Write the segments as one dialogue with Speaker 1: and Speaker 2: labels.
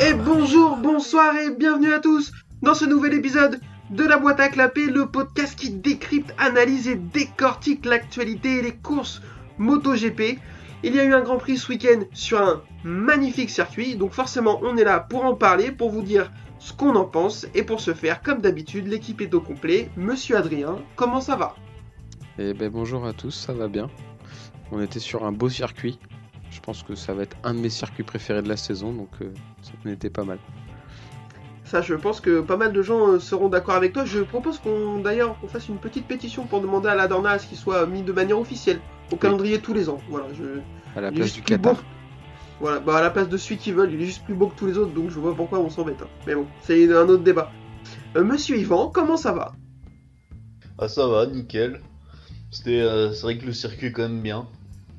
Speaker 1: Et bonjour, bonsoir et bienvenue à tous dans ce nouvel épisode de la boîte à clapper, le podcast qui décrypte, analyse et décortique l'actualité et les courses MotoGP. Il y a eu un Grand Prix ce week-end sur un magnifique circuit, donc forcément on est là pour en parler, pour vous dire ce qu'on en pense, et pour ce faire, comme d'habitude, l'équipe est au complet. Monsieur Adrien, comment ça va?
Speaker 2: Eh ben bonjour à tous, ça va bien. On était sur un beau circuit. Je pense que ça va être un de mes circuits préférés de la saison, donc euh, ça n'était pas mal.
Speaker 1: Ça, je pense que pas mal de gens euh, seront d'accord avec toi. Je propose qu'on d'ailleurs qu'on fasse une petite pétition pour demander à la Dorna à ce qu'il soit mis de manière officielle au calendrier tous les ans. Voilà, je.
Speaker 2: À la
Speaker 1: il
Speaker 2: place du Qatar.
Speaker 1: beau. Voilà, bah à la place de celui qui veulent, il est juste plus beau que tous les autres, donc je vois pourquoi on s'embête. hein. Mais bon, c'est un autre débat. Euh, Monsieur Yvan, comment ça va?
Speaker 3: Ah ça va, nickel. C'était, euh, c'est vrai que le circuit est quand même bien.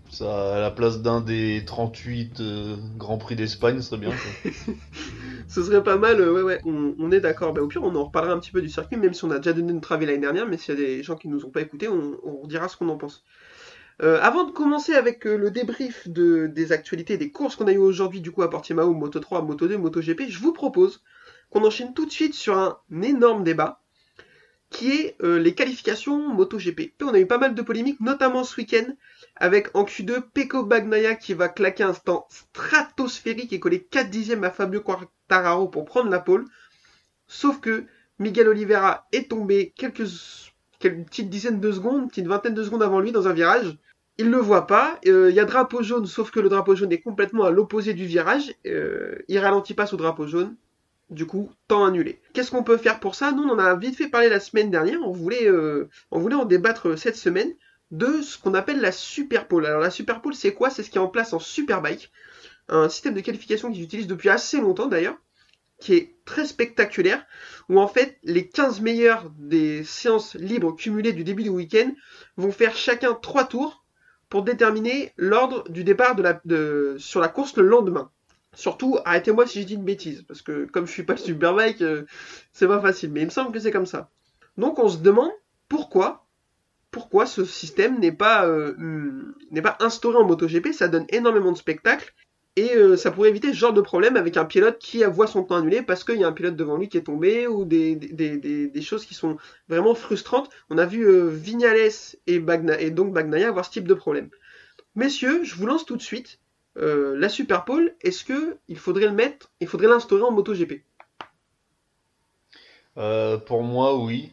Speaker 3: Ça, à la place d'un des 38 euh, Grands Prix d'Espagne, ce serait bien.
Speaker 1: Ce serait pas mal, euh, ouais, ouais, on, est d'accord. Bah, au pire, on en reparlera un petit peu du circuit, même si on a déjà donné notre avis l'année dernière, mais s'il y a des gens qui nous ont pas écoutés, on, dira ce qu'on en pense. Euh, avant de commencer avec le débrief de, des actualités des courses qu'on a eues aujourd'hui, du coup, à Portimao, Moto 3, Moto 2, Moto GP, je vous propose qu'on enchaîne tout de suite sur un énorme débat qui est euh, les qualifications MotoGP. On a eu pas mal de polémiques, notamment ce week-end, avec en Q2 Peko Bagnaia qui va claquer un temps stratosphérique et coller 4 dixièmes à Fabio Quartararo pour prendre la pole. Sauf que Miguel Oliveira est tombé quelques, petites dizaines de secondes, une petite vingtaine de secondes avant lui dans un virage. Il le voit pas. Euh, Il y a drapeau jaune, sauf que le drapeau jaune est complètement à l'opposé du virage. Euh, il ralentit pas sous drapeau jaune. Du coup, temps annulé. Qu'est-ce qu'on peut faire pour ça? Nous, on en a vite fait parler la semaine dernière. On voulait, euh, on voulait en débattre cette semaine de ce qu'on appelle la Superpole. Alors la Superpole, c'est quoi? C'est ce qui est en place en Superbike, un système de qualification qu'ils utilisent depuis assez longtemps d'ailleurs, qui est très spectaculaire, où en fait les 15 meilleurs des séances libres cumulées du début du week-end vont faire chacun 3 tours pour déterminer l'ordre du départ sur la course le lendemain. Surtout, arrêtez-moi si je dis une bêtise, parce que comme je suis pas le Superbike, euh, c'est pas facile, mais il me semble que c'est comme ça. Donc on se demande pourquoi pourquoi ce système n'est pas, euh, n'est pas instauré en MotoGP. Ça donne énormément de spectacles et euh, ça pourrait éviter ce genre de problème avec un pilote qui voit son temps annulé parce qu'il y a un pilote devant lui qui est tombé ou des choses qui sont vraiment frustrantes. On a vu euh, Vignales et, Bagna, et donc Bagnaia avoir ce type de problème. Messieurs, je vous lance tout de suite. Euh, la Superpole, est-ce que il faudrait le mettre, il faudrait l'instaurer en MotoGP?
Speaker 3: Euh, pour moi, oui.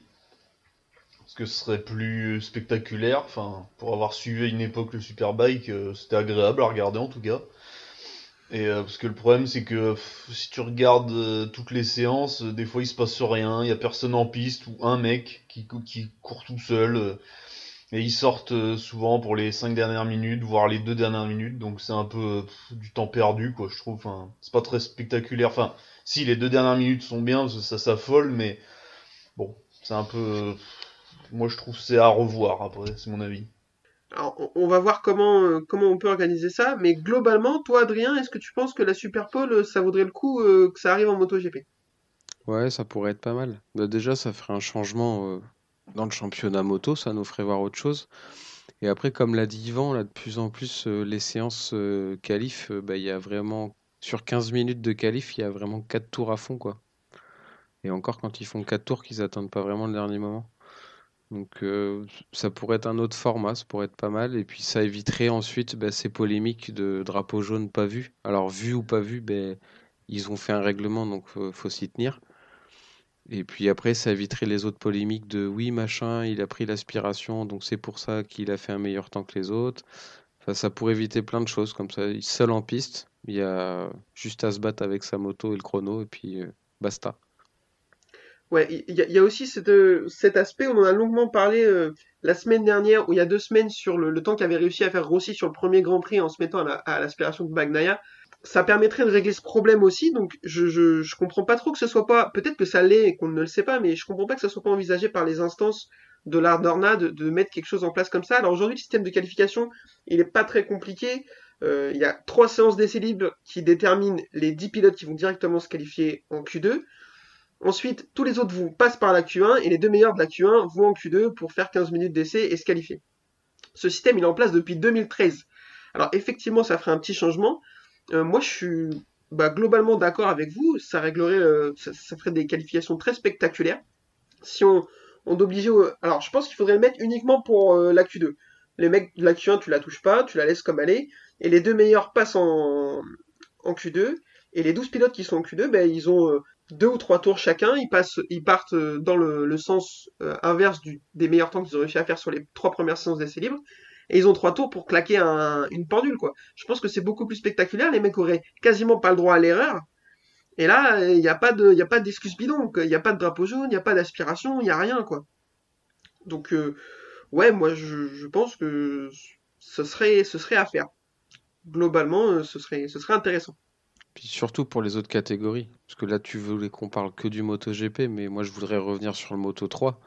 Speaker 3: Parce que ce serait plus spectaculaire. Enfin, pour avoir suivi une époque le Superbike, euh, c'était agréable à regarder en tout cas. Et euh, parce que le problème, c'est que si tu regardes toutes les séances, des fois il se passe rien, il y a personne en piste ou un mec qui court tout seul. Et ils sortent euh, souvent pour les 5 dernières minutes, voire les 2 dernières minutes, donc c'est un peu euh, pff, du temps perdu, quoi, je trouve. Enfin, c'est pas très spectaculaire. Enfin, si les deux dernières minutes sont bien, parce que ça s'affole, mais bon, c'est un peu. euh, moi, je trouve que c'est à revoir après, c'est mon avis.
Speaker 1: Alors, on- va voir comment, euh, comment on peut organiser ça, mais globalement, toi, Adrien, est-ce que tu penses que la Superpole, euh, ça vaudrait le coup euh, que ça arrive en MotoGP?
Speaker 2: Ouais, ça pourrait être pas mal. Bah, déjà, ça ferait un changement euh, dans le championnat moto, ça nous ferait voir autre chose. Et après, comme l'a dit Yvan, là, de plus en plus, euh, les séances euh, qualif, euh, bah, il y a vraiment, sur 15 minutes de qualif, il y a vraiment 4 tours à fond, quoi. Et encore, quand ils font 4 tours, qu'ils attendent pas vraiment le dernier moment. Donc, euh, ça pourrait être un autre format, ça pourrait être pas mal. Et puis, ça éviterait ensuite bah, ces polémiques de drapeau jaune pas vu. Alors, vu ou pas vu, ben, ils ont fait un règlement, donc faut s'y tenir. Et puis après, ça éviterait les autres polémiques de oui, machin, il a pris l'aspiration, donc c'est pour ça qu'il a fait un meilleur temps que les autres. Enfin, ça pourrait éviter plein de choses comme ça. Il seul en piste, il y a juste à se battre avec sa moto et le chrono, et puis euh, basta.
Speaker 1: Ouais, il y, a- aussi euh, cet aspect, on en a longuement parlé euh, la semaine dernière, ou il y a deux semaines, sur le, le temps qu'avait réussi à faire Rossi sur le premier Grand Prix en se mettant à la- l'aspiration de Bagnaia. Ça permettrait de régler ce problème aussi, donc je, je, comprends pas trop que ce soit pas, peut-être que ça l'est et qu'on ne le sait pas, mais je comprends pas que ce soit pas envisagé par les instances de l'art d'Orna de, de mettre quelque chose en place comme ça. Alors aujourd'hui, le système de qualification, il est pas très compliqué. Euh, il y a trois séances d'essais libres qui déterminent les 10 pilotes qui vont directement se qualifier en Q2. Ensuite, tous les autres vont passent par la Q1 et les deux meilleurs de la Q1 vont en Q2 pour faire 15 minutes d'essai et se qualifier. Ce système, il est en place depuis 2013. Alors effectivement, ça ferait un petit changement. Euh, moi, je suis bah, globalement d'accord avec vous. Ça réglerait, euh, ça, ferait des qualifications très spectaculaires. Si on, on obligeait, alors je pense qu'il faudrait le mettre uniquement pour euh, la Q2. Les mecs de la Q1, tu la touches pas, tu la laisses comme elle est, et les deux meilleurs passent en, en Q2. Et les 12 pilotes qui sont en Q2, ben, ils ont deux ou trois tours chacun, ils, passent, ils partent dans le, sens inverse des meilleurs temps qu'ils ont réussi à faire sur les trois premières séances d'essai libre. Et ils ont trois tours pour claquer un- une pendule, quoi. Je pense que c'est beaucoup plus spectaculaire. Les mecs auraient quasiment pas le droit à l'erreur. Et là, il n'y a pas de, il a d'excuse bidon. Il n'y a pas de drapeau jaune, il n'y a pas d'aspiration, il n'y a rien, quoi. Donc, euh, ouais, moi, je, pense que ce serait, ce serait à faire. Globalement, euh, ce serait, ce serait intéressant.
Speaker 2: Puis surtout pour les autres catégories. Parce que là, tu voulais qu'on parle que du MotoGP, mais moi, je voudrais revenir sur le Moto 3.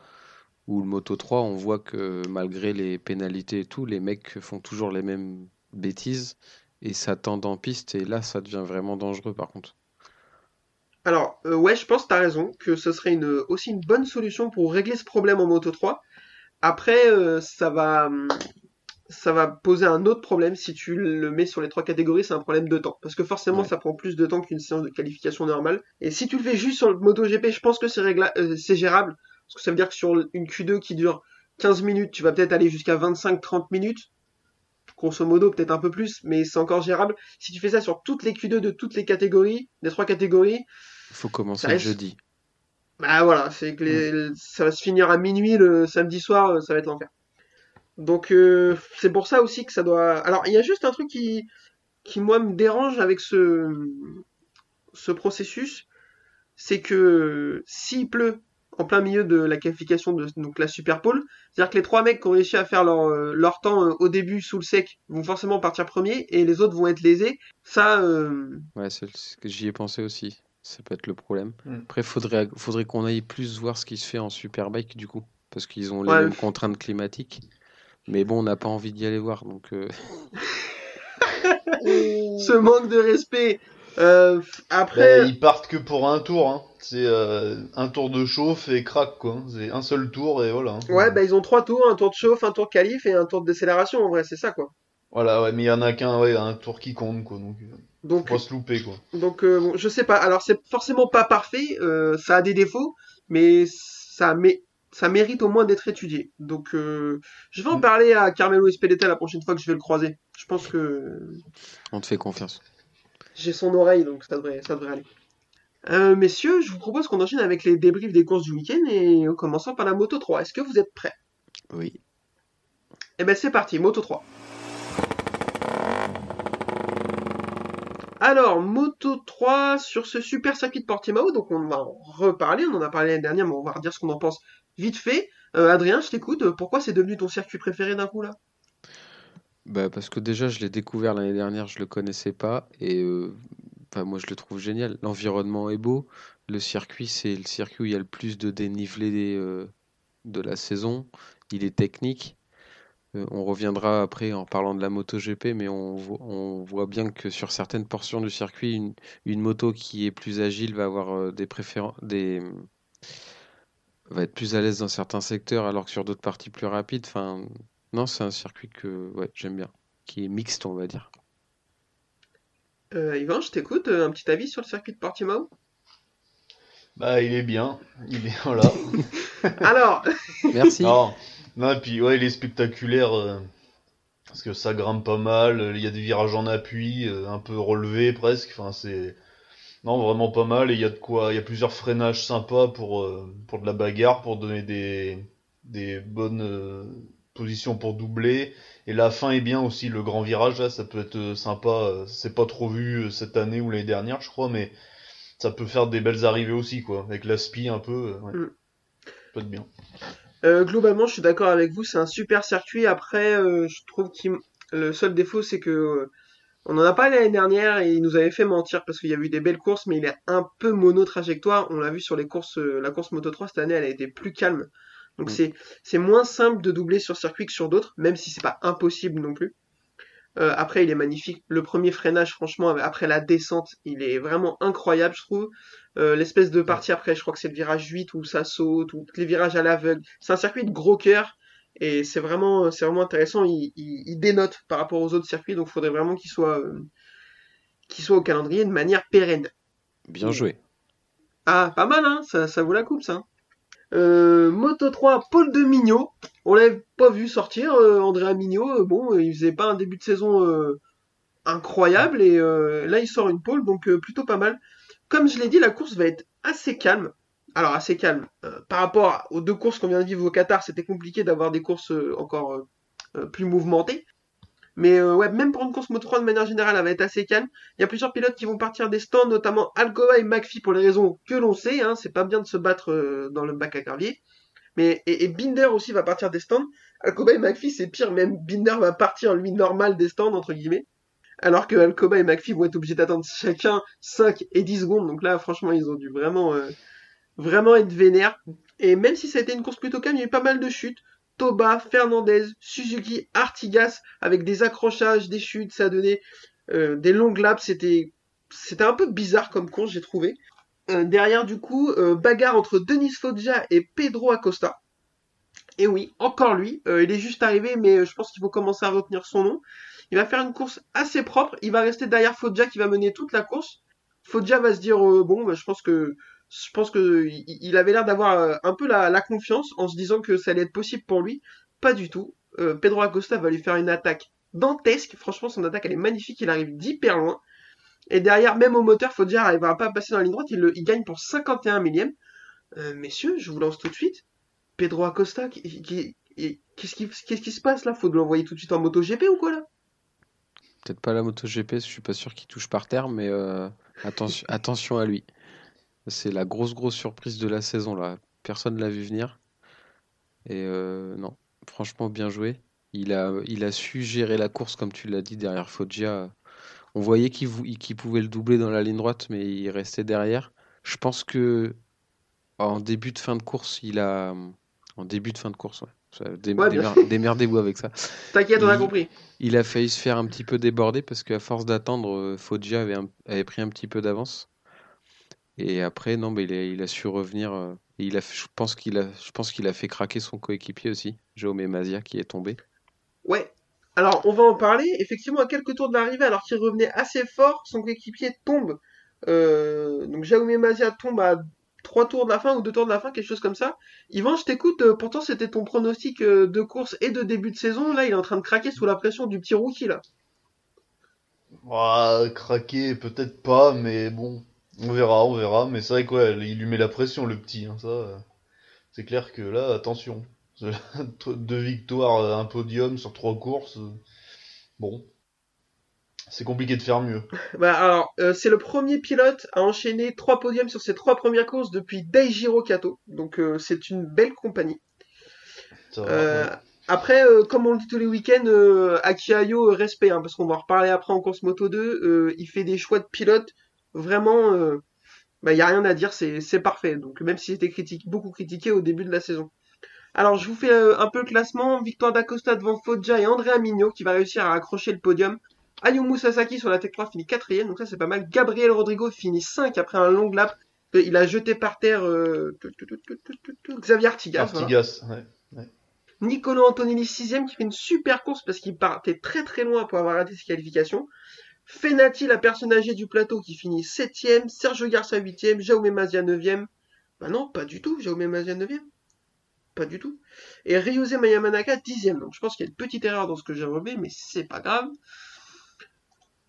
Speaker 2: Où le Moto 3, on voit que malgré les pénalités et tout, les mecs font toujours les mêmes bêtises et s'attendent en piste. Et là, ça devient vraiment dangereux par contre.
Speaker 1: Alors, euh, ouais, je pense que t'as raison, que ce serait une, aussi une bonne solution pour régler ce problème en Moto 3. Après, euh, ça va, ça va poser un autre problème si tu le mets sur les trois catégories, c'est un problème de temps. Parce que forcément,
Speaker 2: Ouais.
Speaker 1: ça prend plus de temps qu'une séance de qualification normale. Et si tu le fais juste sur le MotoGP, je pense que c'est euh, c'est gérable. Parce que ça veut dire que sur une Q2 qui dure 15 minutes, tu vas peut-être aller jusqu'à 25-30 minutes. Grosso modo, peut-être un peu plus, mais c'est encore gérable. Si tu fais ça sur toutes les Q2 de toutes les catégories, des trois catégories,
Speaker 2: Il faut commencer
Speaker 1: reste-
Speaker 2: jeudi.
Speaker 1: bah voilà, c'est que les- ça va se finir à minuit le samedi soir, euh, ça va être l'enfer. Donc euh, c'est pour ça aussi que ça doit. Alors il y a juste un truc qui, qui moi me dérange avec ce, ce processus, c'est que s'il pleut en plein milieu de la qualification de donc la Super Pole, c'est-à-dire que les trois mecs qui ont réussi à faire leur, euh, leur temps euh, au début sous le sec vont forcément partir premiers et les autres vont être lésés. Ça, euh,
Speaker 2: Ouais, c'est ce que j'y ai pensé aussi. Ça peut être le problème.
Speaker 3: Mm.
Speaker 2: Après, faudrait, faudrait qu'on aille plus voir ce qui se fait en Superbike du coup. Parce qu'ils ont les
Speaker 1: Ouais.
Speaker 2: mêmes contraintes climatiques. Mais bon, on n'a pas envie d'y aller voir. Donc, euh,
Speaker 1: ce manque de respect. Euh, après,
Speaker 3: Bah, ils partent que pour un tour, hein. C'est euh, un tour de chauffe et crack, quoi. C'est un seul tour et voilà. hein.
Speaker 1: Ouais, bah ils ont trois tours, un tour de chauffe, un tour de qualif et un tour de décélération en vrai, c'est ça quoi.
Speaker 3: Voilà, ouais, mais il y en a qu'un, ouais, un tour qui compte, quoi. Donc, euh,
Speaker 1: Donc,
Speaker 3: faut pas se louper, quoi.
Speaker 1: donc euh, bon, je sais pas. Alors c'est forcément pas parfait, euh, ça a des défauts, mais ça, mé- ça mérite au moins d'être étudié. Donc euh, je vais en
Speaker 3: Mm.
Speaker 1: parler à Carmelo Espeleta la prochaine fois que je vais le croiser. Je pense que
Speaker 2: on te fait confiance.
Speaker 1: J'ai son oreille, donc ça devrait, ça devrait aller. Euh, messieurs, je vous propose qu'on enchaîne avec les débriefs des courses du week-end et en commençant par la Moto 3. Est-ce que vous êtes prêts?
Speaker 2: Oui.
Speaker 1: Eh ben c'est parti, Moto 3. Alors, Moto 3 sur ce super circuit de Portimao, donc on va en reparler, on en a parlé l'année dernière, mais on va redire ce qu'on en pense vite fait. Euh, Adrien, je t'écoute, pourquoi c'est devenu ton circuit préféré d'un coup là?
Speaker 2: Bah, parce que déjà, je l'ai découvert l'année dernière, je le connaissais pas. Et enfin, moi, je le trouve génial. L'environnement est beau. Le circuit, c'est le circuit où il y a le plus de dénivelé euh, de la saison. Il est technique. Euh, on reviendra après en parlant de la MotoGP, mais on, vo- on voit bien que sur certaines portions du circuit, une, une moto qui est plus agile va avoir des préférences, des va être plus à l'aise dans certains secteurs, alors que sur d'autres parties plus rapides. Enfin, non, c'est un circuit que ouais, j'aime bien, qui est mixte, on va dire.
Speaker 1: euh, Yvan, je t'écoute, euh, un petit avis sur le circuit de Portimao?
Speaker 3: Bah, il est bien. Il est, voilà.
Speaker 1: Alors,
Speaker 2: Merci.
Speaker 3: Non, non, et puis ouais, il est spectaculaire euh, parce que ça grimpe pas mal. Il y a des virages en appui, euh, un peu relevés presque. Enfin, c'est non vraiment pas mal. Et il y a de quoi, il y a plusieurs freinages sympas pour euh, pour de la bagarre, pour donner des des bonnes positions pour doubler. Et la fin est bien aussi. Le grand virage là, ça peut être euh, sympa. euh, C'est pas trop vu euh, cette année ou l'année dernière, je crois, mais ça peut faire des belles arrivées aussi quoi, avec l'aspi un peu. ouais.
Speaker 1: Mm.
Speaker 3: Ça peut être bien.
Speaker 1: Euh, globalement, je suis d'accord avec vous, c'est un super circuit. Après, euh, je trouve que le seul défaut, c'est que euh, on en a parlé l'année dernière et il nous avait fait mentir parce qu'il y a eu des belles courses, mais il est un peu mono-trajectoire. On l'a vu sur les courses, la course Moto 3 cette année, elle a été plus calme. Donc
Speaker 2: Mm.
Speaker 1: c'est moins simple de doubler sur circuit que sur d'autres, même si c'est pas impossible non plus. Euh, après, il est magnifique. Le premier freinage, franchement, après la descente, il est vraiment incroyable, je trouve. Euh, L'espèce de partie après, je crois que c'est le virage 8 où ça saute, ou les virages à l'aveugle. C'est un circuit de gros cœur. Et c'est vraiment, c'est vraiment intéressant. Il, il, il dénote par rapport aux autres circuits, donc il faudrait vraiment qu'il soit, euh, soit au calendrier de manière pérenne.
Speaker 2: Bien joué.
Speaker 1: Ah, pas mal, hein ça, ça vaut la coupe, ça. Euh, Moto 3, Paul de Mignot. On l'avait pas vu sortir, euh, Andrea Mignot. euh, bon, il faisait pas un début de saison incroyable et là il sort une pole, donc plutôt pas mal. Comme je l'ai dit, la course va être assez calme. Alors assez calme. Par rapport aux deux courses qu'on vient de vivre au Qatar, c'était compliqué d'avoir des courses encore plus mouvementées. Mais euh, ouais, même pour une course Moto 3 de manière générale, elle va être assez calme. Il y a plusieurs pilotes qui vont partir des stands, notamment Alcoa et McPhee pour les raisons que l'on sait. Hein, c'est pas bien de se battre euh, dans le bac à gravier. Mais et, et Binder aussi va partir des stands. Alcoba et McPhee c'est pire, même Binder va partir lui normal des stands entre guillemets. Alors que Alcoba et McPhee vont être obligés d'attendre chacun 5 et 10 secondes. Donc là franchement ils ont dû vraiment euh, vraiment être vénères. Et même si ça a été une course plutôt calme, il y a eu pas mal de chutes. Toba, Fernandez, Suzuki, Artigas, avec des accrochages, des chutes, ça a donné euh, des longues laps. C'était un peu bizarre comme course, j'ai trouvé. Euh, derrière, du coup, euh, bagarre entre Denis Foggia et Pedro Acosta. Et oui, encore lui. Euh, il est juste arrivé, mais je pense qu'il faut commencer à retenir son nom. Il va faire une course assez propre. Il va rester derrière Foggia qui va mener toute la course. Foggia va se dire bon, bah, je pense que je pense que il il avait l'air d'avoir euh, un peu la, confiance en se disant que ça allait être possible pour lui. Pas du tout. Euh, Pedro Acosta va lui faire une attaque dantesque. Franchement, son attaque elle est magnifique. Il arrive d'hyper loin. Et derrière, même au moteur, Foggia n'arrivera pas à passer dans la ligne droite. Il, le- il gagne pour 51 millième. Euh, messieurs, je vous lance tout de suite. Pedro Acosta, qui- qui- qu'est-ce qui, se passe là? Faut de l'envoyer tout de suite en MotoGP ou quoi là?
Speaker 2: Peut-être pas la moto GP, je suis pas sûr qu'il touche par terre, mais attention à lui. C'est la grosse grosse surprise de la saison là. Personne l'a vu venir. Et euh, non, franchement bien joué. Il a, il a su gérer la course comme tu l'as dit derrière Foggia. On voyait qu'il pouvait le doubler dans la ligne droite, mais il restait derrière. Je pense que en début de fin de course, il a en début de fin de course, ouais. Dé- Démerdez-vous avec ça.
Speaker 1: T'inquiète, on a compris.
Speaker 2: Il a failli se faire un petit peu déborder parce qu'à force d'attendre, euh, Foggia avait, un- avait pris un petit peu d'avance. Et après, non, mais il a, il a su revenir. euh, et il a, fait- je pense qu'il a, je pense qu'il a fait craquer son coéquipier aussi, Jaume Mazia, qui est tombé.
Speaker 1: Ouais. Alors, on va en parler. Effectivement, à quelques tours de l'arrivée, alors qu'il revenait assez fort, son coéquipier tombe. Euh, donc, Jaume Mazia tombe à trois tours de la fin ou deux tours de la fin, quelque chose comme ça. Yvan, je t'écoute. euh, pourtant, c'était ton pronostic euh, de course et de début de saison. Là, il est en train de craquer sous la pression du petit rookie, là.
Speaker 3: Ah, craquer, peut-être pas, mais bon, on verra, on verra. Mais c'est vrai quoi, il lui met la pression, le petit. Hein, ça, euh, c'est clair que là, attention. Deux victoires, euh, un podium sur trois courses. euh, Bon, c'est compliqué de faire mieux.
Speaker 1: Bah, alors, euh, c'est le premier pilote à enchaîner trois podiums sur ses trois premières courses depuis Daijiro Kato. Donc, euh, c'est une belle compagnie.
Speaker 3: Ça va,
Speaker 1: Euh,
Speaker 3: ouais.
Speaker 1: après, comme on le dit tous les week-ends, Akiayo, respect, hein, parce qu'on va en reparler après en course Moto 2, euh, il fait des choix de pilote vraiment, euh, bah, y a rien à dire, c'est parfait. Donc même s'il était critique, beaucoup critiqué au début de la saison. Alors je vous fais euh, un peu le classement. Victoire d'Acosta devant Foggia et Andrea Mignot qui va réussir à accrocher le podium. Ayumu Sasaki sur la Tech 3 finit quatrième, donc ça c'est pas mal. Gabriel Rodrigo finit 5 après un long lap. Il a jeté par terre euh, Xavier Artigas. voilà.
Speaker 3: Artigas, ouais.
Speaker 1: Nicolo Antonelli 6 qui fait une super course parce qu'il partait très très loin pour avoir raté ses qualifications. Fenati, la personne âgée du plateau qui finit 7ème. Sergio Garcia 8ème. Jaume Mazia 9ème. Bah non, pas du tout. Jaume Mazia 9ème. Pas du tout. Et Ryuze Mayamanaka 10ème. Donc je pense qu'il y a une petite erreur dans ce que j'ai relevé, mais c'est pas grave.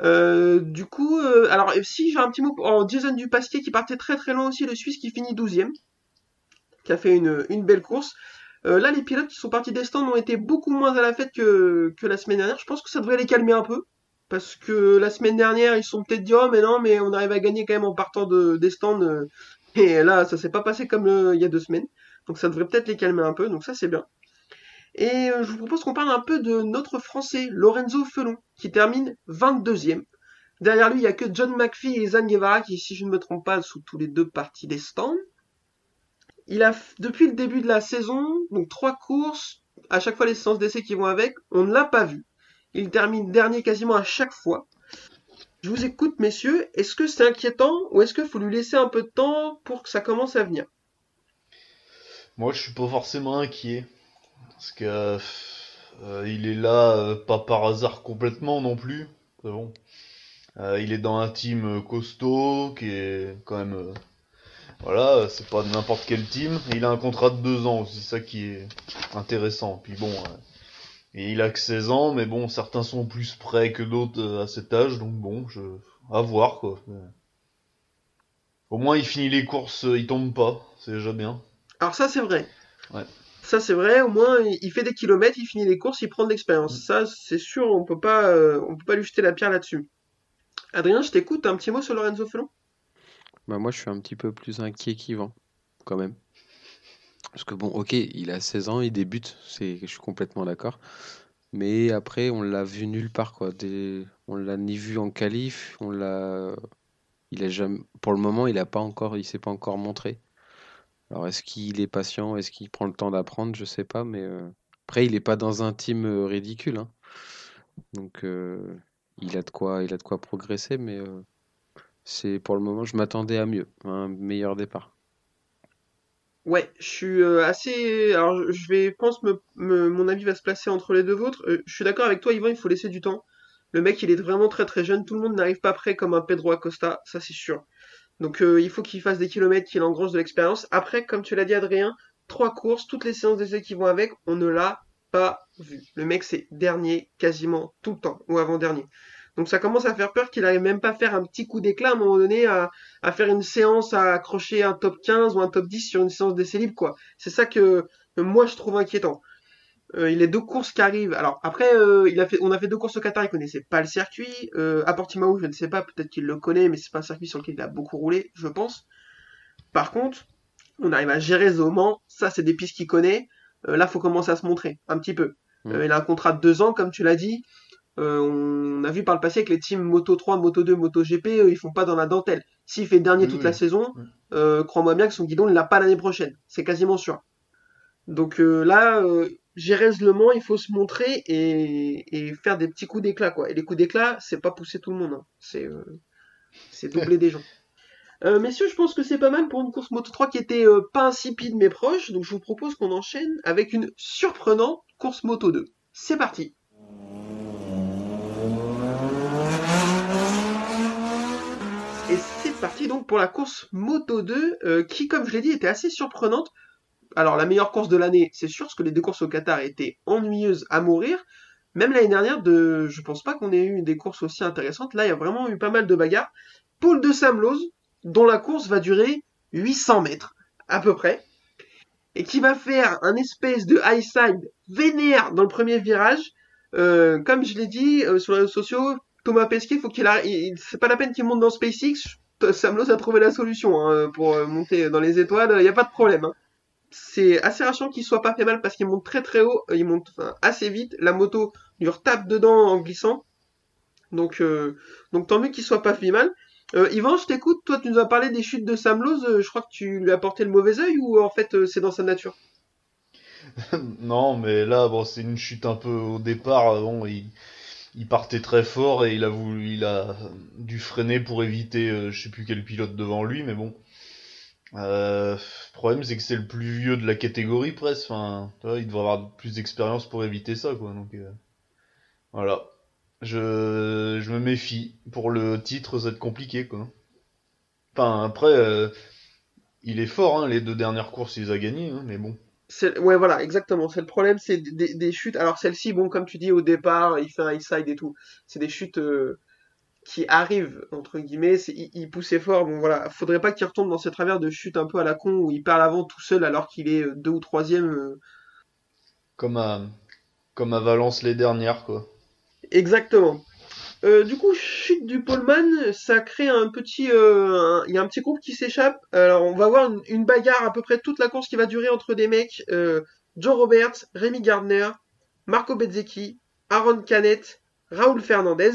Speaker 1: Euh, du coup, euh, alors si j'ai un petit mot oh, Jason Dupasquier qui partait très très loin aussi, le Suisse qui finit 12ème, qui a fait une, belle course. Euh, là, les pilotes qui sont partis des stands ont été beaucoup moins à la fête que la semaine dernière. Je pense que ça devrait les calmer un peu. Parce que la semaine dernière, ils sont peut-être dit, oh, mais non, mais on arrive à gagner quand même en partant de, des stands. euh. Et là, ça s'est pas passé comme euh, il y a deux semaines. Donc ça devrait peut-être les calmer un peu. Donc ça, c'est bien. Et euh, je vous propose qu'on parle un peu de notre Français, Lorenzo Felon, qui termine 22e. Derrière lui, il y a que John McPhee et Zan Guevara qui, si je ne me trompe pas, sont tous les deux partis des stands. Il a, depuis le début de la saison, donc trois courses, à chaque fois les séances d'essai qui vont avec, on ne l'a pas vu. Il termine dernier quasiment à chaque fois. Je vous écoute, messieurs. Est-ce que c'est inquiétant ou est-ce qu'il faut lui laisser un peu de temps pour que ça commence à venir?
Speaker 3: Moi, je suis pas forcément inquiet. Parce que euh, il est là euh, pas par hasard complètement non plus. C'est bon. Euh, il est dans un team costaud qui est quand même voilà, c'est pas n'importe quel team. il a un contrat de deux ans aussi, ça qui est intéressant. Puis bon, et il a que 16 ans, mais bon, certains sont plus prêts que d'autres à cet âge, donc bon, je... à voir quoi. Au moins il finit les courses, il tombe pas, c'est déjà bien.
Speaker 1: Alors ça c'est vrai.
Speaker 3: Ouais.
Speaker 1: Ça c'est vrai, au moins il fait des kilomètres, il finit les courses, il prend de l'expérience. Mm. Ça c'est sûr, on peut pas, euh, on peut pas lui jeter la pierre là-dessus. Adrien, je t'écoute, un petit mot sur Lorenzo Felon?
Speaker 2: Bah moi je suis un petit peu plus inquiet qu'Yvan, quand même. Parce que bon, ok, il a 16 ans, il débute, je suis complètement d'accord. Mais après, on l'a vu nulle part, quoi. Des... On l'a ni vu en qualif, on l'a, il a jamais, pour le moment, il a pas encore, il s'est pas encore montré. Alors, est-ce qu'il est patient Est-ce qu'il prend le temps d'apprendre Je sais pas, mais euh, après, il n'est pas dans un team euh, ridicule. Hein. Donc, euh, il, a de quoi, il a de quoi progresser, mais c'est pour le moment, je m'attendais à mieux, un meilleur départ.
Speaker 1: Ouais, je suis assez. Alors, je vais, pense, me, mon avis va se placer entre les deux vôtres. je suis d'accord avec toi, Yvan, il faut laisser du temps. Le mec, il est vraiment très très jeune. Tout le monde n'arrive pas prêt comme un Pedro Acosta, ça c'est sûr. Donc euh, il faut qu'il fasse des kilomètres, qu'il engrange de l'expérience. Après, comme tu l'as dit Adrien, trois courses, toutes les séances d'essai qui vont avec, on ne l'a pas vu. Le mec c'est dernier quasiment tout le temps, ou avant-dernier. Donc ça commence à faire peur qu'il n'arrive même pas à faire un petit coup d'éclat à un moment donné, à, à, faire une séance, à accrocher un top 15 ou un top 10 sur une séance d'essai libre, quoi. C'est ça que moi je trouve inquiétant. Euh, il a deux courses qui arrivent. Alors après, euh, il a fait, on a fait deux courses au Qatar, il connaissait pas le circuit. Euh, à Portimao, je ne sais pas, peut-être qu'il le connaît, mais c'est pas un circuit sur lequel il a beaucoup roulé, je pense. Par contre, on arrive à gérer Zoman, ça c'est des pistes qu'il connaît. Euh, là, faut commencer à se montrer un petit peu. Mm. il a un contrat de deux ans, comme tu l'as dit. On a vu par le passé que les teams Moto 3, Moto 2, Moto GP, ils font pas dans la dentelle. S'il fait dernier toute la saison, mm. crois-moi bien que son guidon, il l'a pas l'année prochaine. C'est quasiment sûr. Donc là, gérer Le Mans, il faut se montrer et, faire des petits coups d'éclat, quoi. Et les coups d'éclat, c'est pas pousser tout le monde, hein. c'est euh, c'est doubler des gens. Euh, messieurs, je pense que c'est pas mal pour une course Moto 3 qui était euh, pas insipide mais proche, donc je vous propose qu'on enchaîne avec une surprenante course Moto 2. C'est parti Et c'est parti donc pour la course Moto 2 qui, comme je l'ai dit, était assez surprenante alors la meilleure course de l'année, c'est sûr, parce que les deux courses au Qatar étaient ennuyeuses à mourir. Même l'année dernière, de, je pense pas qu'on ait eu des courses aussi intéressantes. Là, il y a vraiment eu pas mal de bagarres. Paul de Samlose, dont la course va durer 800 mètres, à peu près, et qui va faire un espèce de high side vénère dans le premier virage. Euh, comme je l'ai dit euh, sur les réseaux sociaux, Thomas Pesquet, faut qu'il a, c'est pas la peine qu'il monte dans SpaceX. Samlose a trouvé la solution hein, pour euh, monter dans les étoiles. Il n'y a pas de problème. Hein c'est assez rassurant qu'il soit pas fait mal parce qu'il monte très très haut, euh, il monte assez vite, la moto lui retape dedans en glissant. Donc, euh, donc tant mieux qu'il soit pas fait mal. Yvan, je t'écoute, toi tu nous as parlé des chutes de Sam je crois que tu lui as porté le mauvais oeil ou en fait c'est dans sa nature?
Speaker 3: Non, mais là bon, c'est une chute un peu au départ, bon, il, il partait très fort et il a voulu il a dû freiner pour éviter je sais plus quel pilote devant lui, mais bon. Euh, problème, c'est que c'est le plus vieux de la catégorie presque. Enfin, il devrait avoir plus d'expérience pour éviter ça, quoi. Donc euh, voilà. Je, je me méfie. Pour le titre, ça va être compliqué, quoi. Enfin, après, euh, il est fort. Hein, les deux dernières courses, il a gagnées, hein, mais bon.
Speaker 1: Ouais, voilà, exactement. C'est le problème, c'est des, des, chutes. Alors celle-ci, bon, comme tu dis au départ, il fait un high side et tout. C'est des chutes euh, qui arrive entre guillemets, il, il, poussait fort. Bon voilà, faudrait pas qu'il retombe dans ces travers de chute un peu à la con où il perd l'avant tout seul alors qu'il est euh, deux ou troisième. Euh.
Speaker 3: Comme à comme à Valence les dernières quoi.
Speaker 1: Exactement. Euh, du coup, chute du poleman, ça crée un petit, il y a un petit groupe qui s'échappe. Alors, on va voir une, bagarre à peu près toute la course qui va durer entre des mecs, Joe Roberts, Rémi Gardner, Marco Bezzecchi, Aaron Canet, Raoul Fernandez.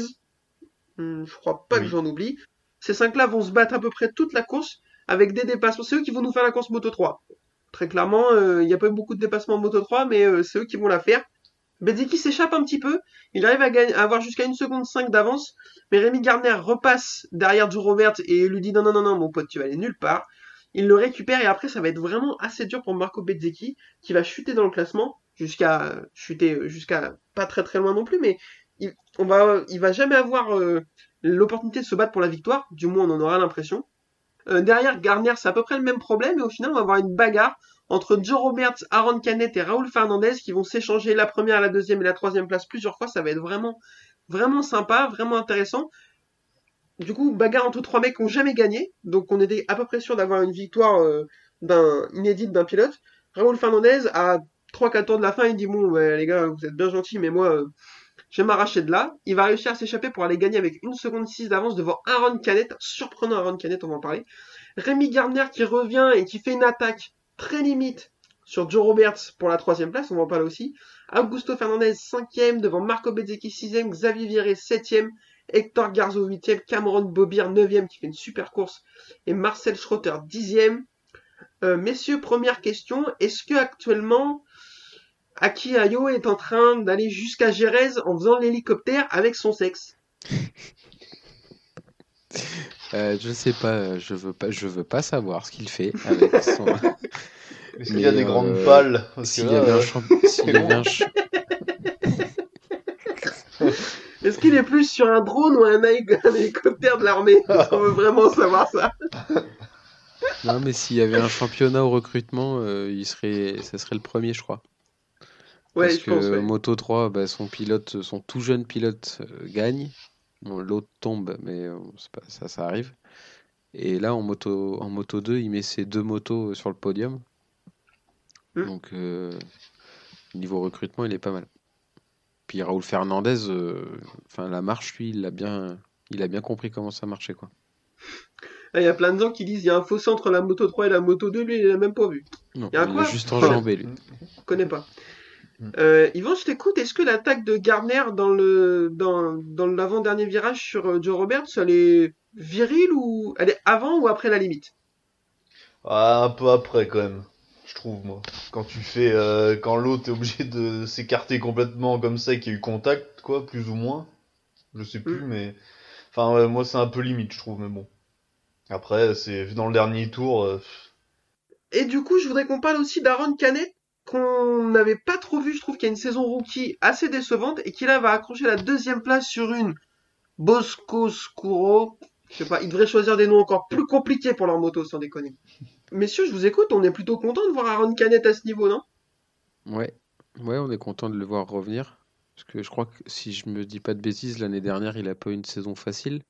Speaker 1: Hmm, je crois pas que j'en oublie. Ces cinq-là vont se battre à peu près toute la course avec des dépassements. C'est eux qui vont nous faire la course Moto 3. Très clairement, euh, il n'y a pas eu beaucoup de dépassements en Moto 3, mais euh, c'est eux qui vont la faire. Bezeki s'échappe un petit peu. Il arrive à, avoir jusqu'à une seconde 5 d'avance. Mais Rémi Gardner repasse derrière Joe Robert et lui dit non, non, non, non, mon pote, tu vas aller nulle part. Il le récupère et après, ça va être vraiment assez dur pour Marco Bezzecchi qui va chuter dans le classement. jusqu'à chuter jusqu'à pas très très loin non plus, mais il, on va, il va jamais avoir l'opportunité de se battre pour la victoire, du moins on en aura l'impression. derrière Garner, c'est à peu près le même problème, et au final on va avoir une bagarre entre Joe Roberts, Aaron Canet et Raúl Fernandez qui vont s'échanger la première, la deuxième et la troisième place plusieurs fois. Ça va être vraiment, vraiment sympa, vraiment intéressant. Du coup, bagarre entre trois mecs qui n'ont jamais gagné. Donc on était à peu près sûr d'avoir une victoire euh, d'un inédite d'un pilote. Raúl Fernandez, à 3-4 tours de la fin, il dit Bon, les gars, vous êtes bien gentils, mais moi, euh, je vais m'arracher de là. Il va réussir à s'échapper pour aller gagner avec une seconde 6 d'avance devant Aaron Canet. Surprenant Aaron Canet, on va en parler. Rémi Gardner qui revient et qui fait une attaque très limite sur Joe Roberts pour la troisième place, on va en parler aussi. Augusto Fernandez cinquième devant Marco Bezzecchi sixième, Xavier Viré septième, Hector Garzo huitième, Cameron Bobier neuvième qui fait une super course et Marcel Schroeter dixième. Euh, messieurs, première question, est-ce que actuellement Aki Ayo est en train d'aller jusqu'à Jerez en faisant l'hélicoptère avec son sexe?
Speaker 2: Euh, je sais pas, je veux pas, je veux pas savoir ce qu'il fait avec son.
Speaker 3: Est-ce qu'il y a des grandes euh, pales
Speaker 2: S'il y avait un
Speaker 1: Est-ce qu'il est plus sur un drone ou un, hélicoptère de l'armée On veut vraiment savoir ça.
Speaker 2: non, mais s'il y avait un championnat au recrutement, euh, il serait, ça serait le premier, je crois.
Speaker 1: Ouais,
Speaker 2: Parce
Speaker 1: je
Speaker 2: que
Speaker 1: pense,
Speaker 2: Moto 3, bah, son pilote, son tout jeune pilote gagne. L'autre tombe, mais euh, pas, ça, ça arrive. Et là, en moto, en moto 2, il met ses deux motos sur le podium. Hmm. Donc, euh, niveau recrutement, il est pas mal. Puis Raoul Fernandez, euh, enfin la marche, lui, il a bien, il a bien compris comment ça marchait, quoi.
Speaker 1: Ah, il y a plein de gens qui disent il y a un fossé entre la moto 3 et la moto 2, lui, il l'a même pas vu.
Speaker 2: Non, il, a, il a juste enjambé, lui.
Speaker 1: Je connais pas. Mm. Euh, Yvan, je t'écoute. Est-ce que l'attaque de Gardner dans le dans, dans l'avant-dernier virage sur euh, Joe Roberts, elle est virile ou elle est avant ou après la limite?
Speaker 3: Ah, Un peu après quand même, je trouve moi. Quand tu fais euh, quand l'autre est obligé de s'écarter complètement comme ça, qu'il y a eu contact, quoi, plus ou moins. Je sais plus, mm. mais enfin moi c'est un peu limite, je trouve, mais bon. Après, c'est dans le dernier tour. Euh,
Speaker 1: Et du coup, je voudrais qu'on parle aussi d'Aaron Canet qu'on n'avait pas trop vu. Je trouve qu'il y a une saison rookie assez décevante et qu'il va accrocher la deuxième place sur une Bosco Scuro. Je sais pas, ils devraient choisir des noms encore plus compliqués pour leur moto, sans déconner. Messieurs, je vous écoute, on est plutôt content de voir Aaron Canet à ce niveau, non?
Speaker 2: Ouais, ouais, on est content de le voir revenir. Parce que je crois que si je me dis pas de bêtises, l'année dernière, il a pas eu une saison facile.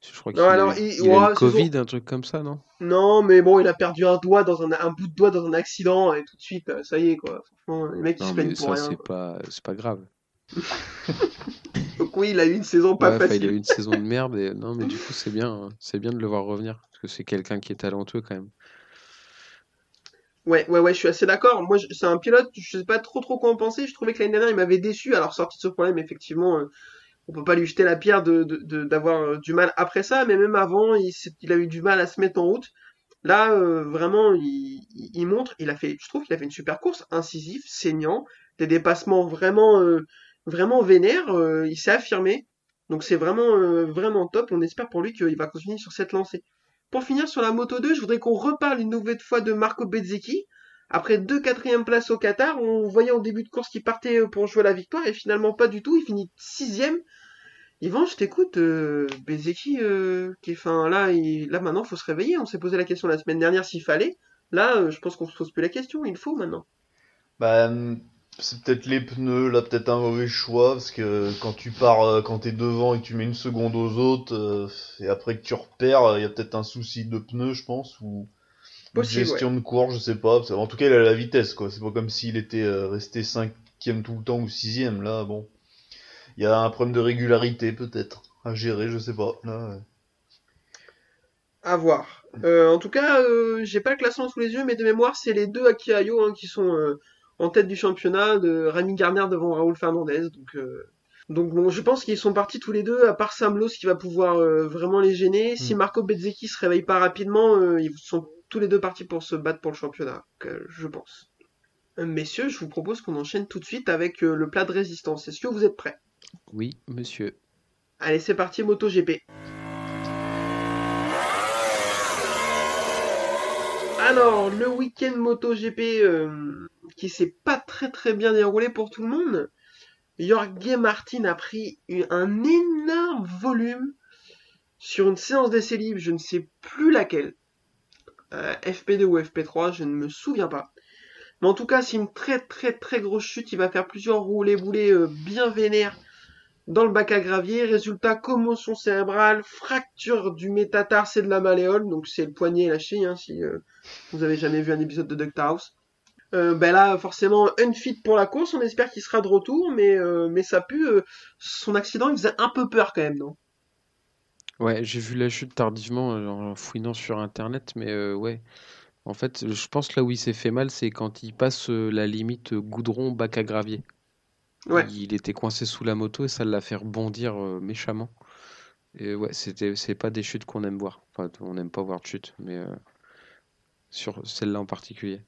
Speaker 2: Je crois qu'il a, il, a le Covid, un truc comme ça, non?
Speaker 1: Non, mais bon, il a perdu un doigt dans un, un bout de doigt dans un accident et tout de suite, euh, ça y est quoi. Franchement, les mecs ils se plaignent pour
Speaker 2: ça, C'est pas, c'est pas grave.
Speaker 1: Donc oui, il a eu une saison pas facile.
Speaker 2: Il a eu une saison de merde et non, mais du coup c'est bien, hein. c'est bien de le voir revenir parce que c'est quelqu'un qui est talentueux quand même.
Speaker 1: Ouais, ouais, ouais, je suis assez d'accord. Moi, c'est un pilote, je sais pas trop trop quoi en penser. Je trouvais que l'année dernière, il m'avait déçu. Alors sorti de ce problème, effectivement. Euh, on peut pas lui jeter la pierre d'avoir euh, du mal après ça, mais même avant, il, a eu du mal à se mettre en route. Là, euh, vraiment, il, montre, il a fait, je trouve qu'il a fait une super course, incisif, saignant, des dépassements vraiment, euh, vraiment vénères. il s'est affirmé, donc c'est vraiment, vraiment top. On espère pour lui qu'il va continuer sur cette lancée. Pour finir sur la moto 2, je voudrais qu'on reparle une nouvelle fois de Marco Bezzecchi. Après deux quatrièmes places au Qatar, on voyait au début de course qu'il partait pour jouer la victoire et finalement pas du tout. Il finit sixième Yvan, je t'écoute. Euh, Bezeki, euh, qui, enfin, là, il, là maintenant, faut se réveiller. On s'est posé la question la semaine dernière s'il fallait. Là, euh, je pense qu'on se pose plus la question. Il faut maintenant.
Speaker 3: Bah, c'est peut-être les pneus. Là, peut-être un mauvais choix parce que quand tu pars, euh, quand t'es devant et que tu mets une seconde aux autres, euh, et après que tu repères, il y a peut-être un souci de pneus, je pense, ou gestion de course, je sais pas. En tout cas, il a la vitesse, quoi. C'est pas comme s'il était resté cinquième tout le temps ou sixième. Là, bon. Il y a un problème de régularité peut-être à gérer, je sais pas. Là,
Speaker 1: À voir. Euh, en tout cas, euh, j'ai pas le classement sous les yeux, mais de mémoire, c'est les deux Akiayo hein, qui sont euh, en tête du championnat, de Rémi Garner devant Raoul Fernandez. Donc, donc bon, je pense qu'ils sont partis tous les deux, à part Sam Lowe, qui va pouvoir vraiment les gêner. Si mm. Marco Bezzecchi se réveille pas rapidement, ils sont tous les deux partis pour se battre pour le championnat, je pense. Messieurs, je vous propose qu'on enchaîne tout de suite avec le plat de résistance. Est-ce que vous êtes prêts?
Speaker 2: Oui, monsieur.
Speaker 1: Allez, c'est parti, MotoGP. Alors, le week-end MotoGP euh, qui s'est pas très très bien déroulé pour tout le monde. Jorge Martin a pris un énorme volume sur une séance d'essai libre, je ne sais plus laquelle. Euh, FP2 ou FP3, je ne me souviens pas. Mais en tout cas, c'est une très très très grosse chute. Il va faire plusieurs roulés boulés euh, bien vénères dans le bac à gravier. Résultat, commotion cérébrale, fracture du métatarse et de la malléole. Donc c'est le poignet lâché, hein, si euh, vous avez jamais vu un épisode de Doctor House. Euh, ben là, forcément, unfit pour la course. On espère qu'il sera de retour, mais euh, mais ça pue. son accident, il faisait un peu peur quand même, non?
Speaker 2: Ouais, j'ai vu la chute tardivement en fouinant sur internet, mais ouais. En fait, je pense là où il s'est fait mal, c'est quand il passe la limite euh, goudron bac à gravier.
Speaker 1: Ouais.
Speaker 2: Il était coincé sous la moto et ça l'a fait rebondir euh, méchamment. Et ouais, c'était c'est pas des chutes qu'on aime voir. Enfin, on n'aime pas voir de chutes, mais euh, sur celle-là en particulier.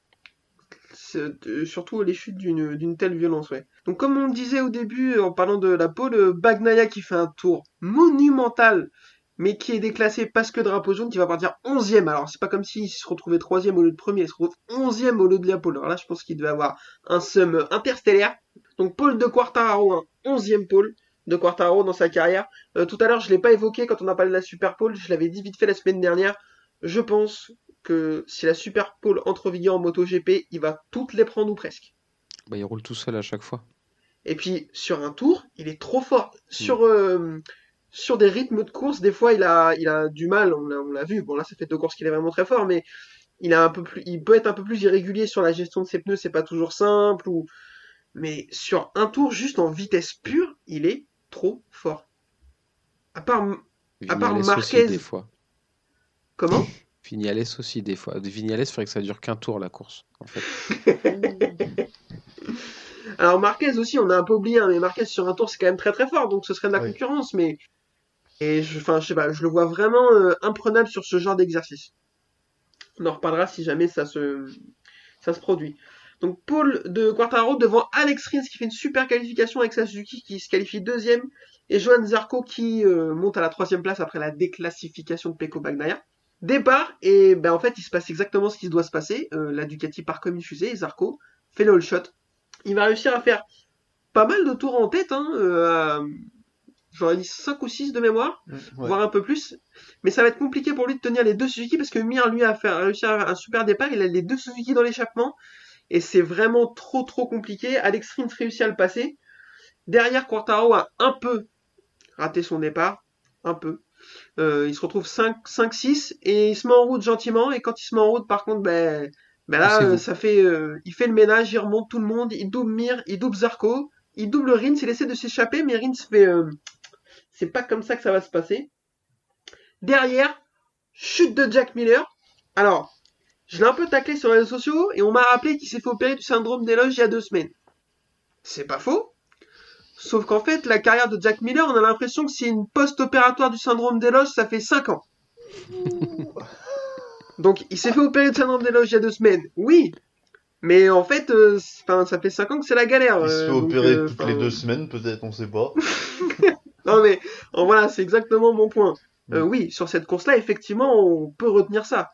Speaker 1: C'est, euh, surtout les chutes d'une d'une telle violence, ouais. Donc comme on le disait au début en parlant de la pole, Bagnaia qui fait un tour monumental, mais qui est déclassé parce que drapeau jaune, qui va partir 11ème. Alors c'est pas comme s'il se retrouvait troisième au lieu de premier, il se retrouve 11ème au lieu de la pole. Alors là je pense qu'il devait avoir un sum interstellaire. Donc pole de Quartararo, un 11ème pole de Quartararo dans sa carrière. Euh, tout à l'heure je l'ai pas évoqué quand on a parlé de la Super Pole, je l'avais dit vite fait la semaine dernière. Je pense que si la Super Pole entre en vigueur en MotoGP, il va toutes les prendre ou presque.
Speaker 2: Bah, il roule tout seul à chaque fois.
Speaker 1: Et puis sur un tour, il est trop fort. Sur euh, sur des rythmes de course, des fois il a il a du mal. On l'a on l'a vu. Bon là, ça fait deux courses qu'il est vraiment très fort, mais il a un peu plus, il peut être un peu plus irrégulier sur la gestion de ses pneus. C'est pas toujours simple ou. Mais sur un tour, juste en vitesse pure, il est trop fort. À part À part
Speaker 2: Vignales aussi
Speaker 1: Marquez.
Speaker 2: des fois.
Speaker 1: comment?
Speaker 2: Vignales aussi des fois. Vignales, il faudrait que ça dure qu'un tour la course, en fait.
Speaker 1: Alors Marquez aussi, on a un peu oublié, hein, mais Marquez sur un tour c'est quand même très très fort, donc ce serait de la
Speaker 3: Oui.
Speaker 1: concurrence, mais et je, le vois vraiment euh, imprenable sur ce genre d'exercice. On en reparlera si jamais ça se produit. Donc Paul de Quartaro devant Alex Rins qui fait une super qualification avec Suzuki qui se qualifie deuxième et Johan Zarco qui euh, monte à la troisième place après la déclassification de Pecco Bagnaia. Départ et ben en fait il se passe exactement ce qui doit se passer. Euh, la Ducati part comme une fusée et fait le all shot. Il va réussir à faire pas mal de tours en tête, hein, j'aurais dit 5 ou 6 de mémoire,
Speaker 3: Ouais.
Speaker 1: voire un peu plus. Mais ça va être compliqué pour lui de tenir les deux Suzuki parce que Mir lui a, fait, a réussi à faire un super départ, il a les deux Suzuki dans l'échappement et c'est vraiment trop trop compliqué. Alex Rins réussit à le passer. Derrière, Quartaro a un peu raté son départ, un peu. Euh, il se retrouve 5-6 et il se met en route gentiment et quand il se met en route par contre, ben, ben là, euh, ça fait, euh, il fait le ménage, il remonte tout le monde, il double Mir, il double Zarco, il double Rins, il essaie de s'échapper, mais Rins fait, euh, c'est pas comme ça que ça va se passer. Derrière, chute de Jack Miller. Alors, je l'ai un peu taclé sur les réseaux sociaux et on m'a rappelé qu'il s'est fait opérer du syndrome d'éloge il y a deux semaines. C'est pas faux. Sauf qu'en fait, la carrière de Jack Miller, on a l'impression que c'est une post-opératoire du syndrome d'éloge, ça fait 5 ans. Donc, il s'est fait opérer du syndrome d'éloge il y a deux semaines. Oui. Mais en fait, euh, ça fait 5 ans que c'est la galère.
Speaker 3: Il se
Speaker 1: euh,
Speaker 3: fait
Speaker 1: donc,
Speaker 3: opérer
Speaker 1: euh,
Speaker 3: toutes les deux semaines, peut-être, on sait pas.
Speaker 1: Non mais voilà, c'est exactement mon point. Euh,
Speaker 3: Mm.
Speaker 1: oui, sur cette course-là, effectivement, on peut retenir ça.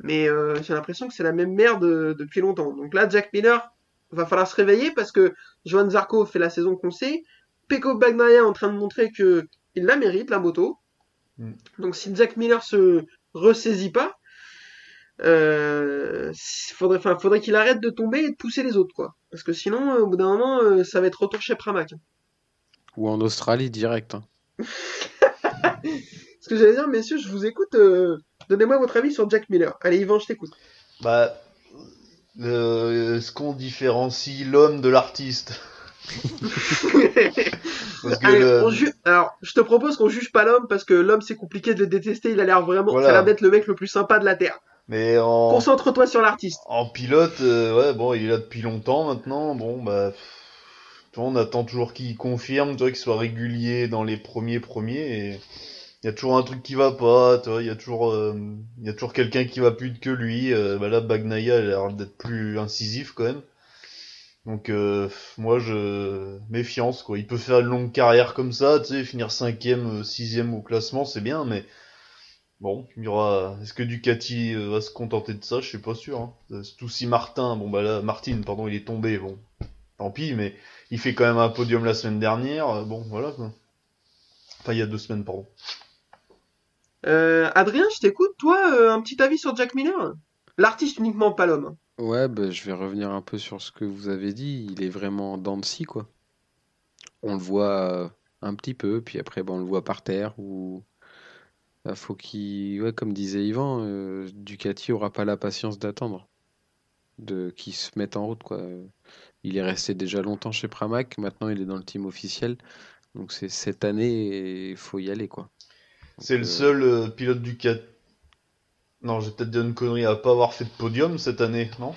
Speaker 1: Mais euh, j'ai l'impression que c'est la même merde euh, depuis longtemps. Donc là, Jack Miller va falloir se réveiller parce que Johan Zarco fait la saison qu'on sait. Pecco Bagnaia est en train de montrer que il la mérite la moto.
Speaker 3: Mm.
Speaker 1: Donc si Jack Miller se ressaisit pas, euh, faudrait, faudrait qu'il arrête de tomber et de pousser les autres quoi. Parce que sinon, au bout d'un moment, ça va être retour chez Pramac.
Speaker 2: Ou en Australie direct. hein.
Speaker 1: Ce que j'allais dire, messieurs, je vous écoute. euh, Donnez-moi votre avis sur Jack Miller. Allez, Yvan, je t'écoute.
Speaker 3: Bah, euh, est-ce qu'on différencie l'homme de l'artiste? Parce que
Speaker 1: Allez,
Speaker 3: le-
Speaker 1: on ju- Alors, je te propose qu'on juge pas l'homme parce que l'homme c'est compliqué de le détester. Il a l'air vraiment,
Speaker 3: Voilà.
Speaker 1: ça a l'air d'être le mec le plus sympa de la terre.
Speaker 3: Mais en,
Speaker 1: Concentre-toi sur l'artiste.
Speaker 3: en pilote, euh, ouais, bon, il est là depuis longtemps maintenant. Bon, bah, on attend toujours qu'il confirme, qu'il soit régulier dans les premiers premiers. Et il y a toujours un truc qui va pas, il y a toujours, euh, y a toujours quelqu'un qui va plus que lui. Euh, bah là, Bagnaia, a l'air d'être plus incisif quand même. Donc euh, moi je méfiance quoi. Il peut faire une longue carrière comme ça, tu sais, finir cinquième, euh, sixième au classement, c'est bien, mais Bon, il y aura. Est-ce que Ducati euh, va se contenter de ça? Je suis pas sûr. Hein. Surtout si Martin, bon bah là, Martin, pardon, il est tombé, bon, tant pis, mais il fait quand même un podium la semaine dernière. euh, Bon, voilà quoi. Enfin, il y a deux semaines, pardon.
Speaker 1: Euh, Adrien, je t'écoute. Toi, euh, un petit avis sur Jack Miller? L'artiste uniquement, pas l'homme.
Speaker 2: Ouais, bah, je vais revenir un peu sur ce que vous avez dit. Il est vraiment de scie, quoi. On le voit un petit peu, puis après, bah, on le voit par terre. Ou bah, faut qu'il, ouais, comme disait Yvan, euh, Ducati aura pas la patience d'attendre, de qu'il se mette en route, quoi. Il est resté déjà longtemps chez Pramac. Maintenant, il est dans le team officiel. Donc c'est cette année, et il faut y aller, quoi.
Speaker 3: C'est le
Speaker 2: euh,
Speaker 3: seul euh, pilote Ducati. Non, j'ai peut-être dit une connerie à pas avoir fait de podium cette année, non?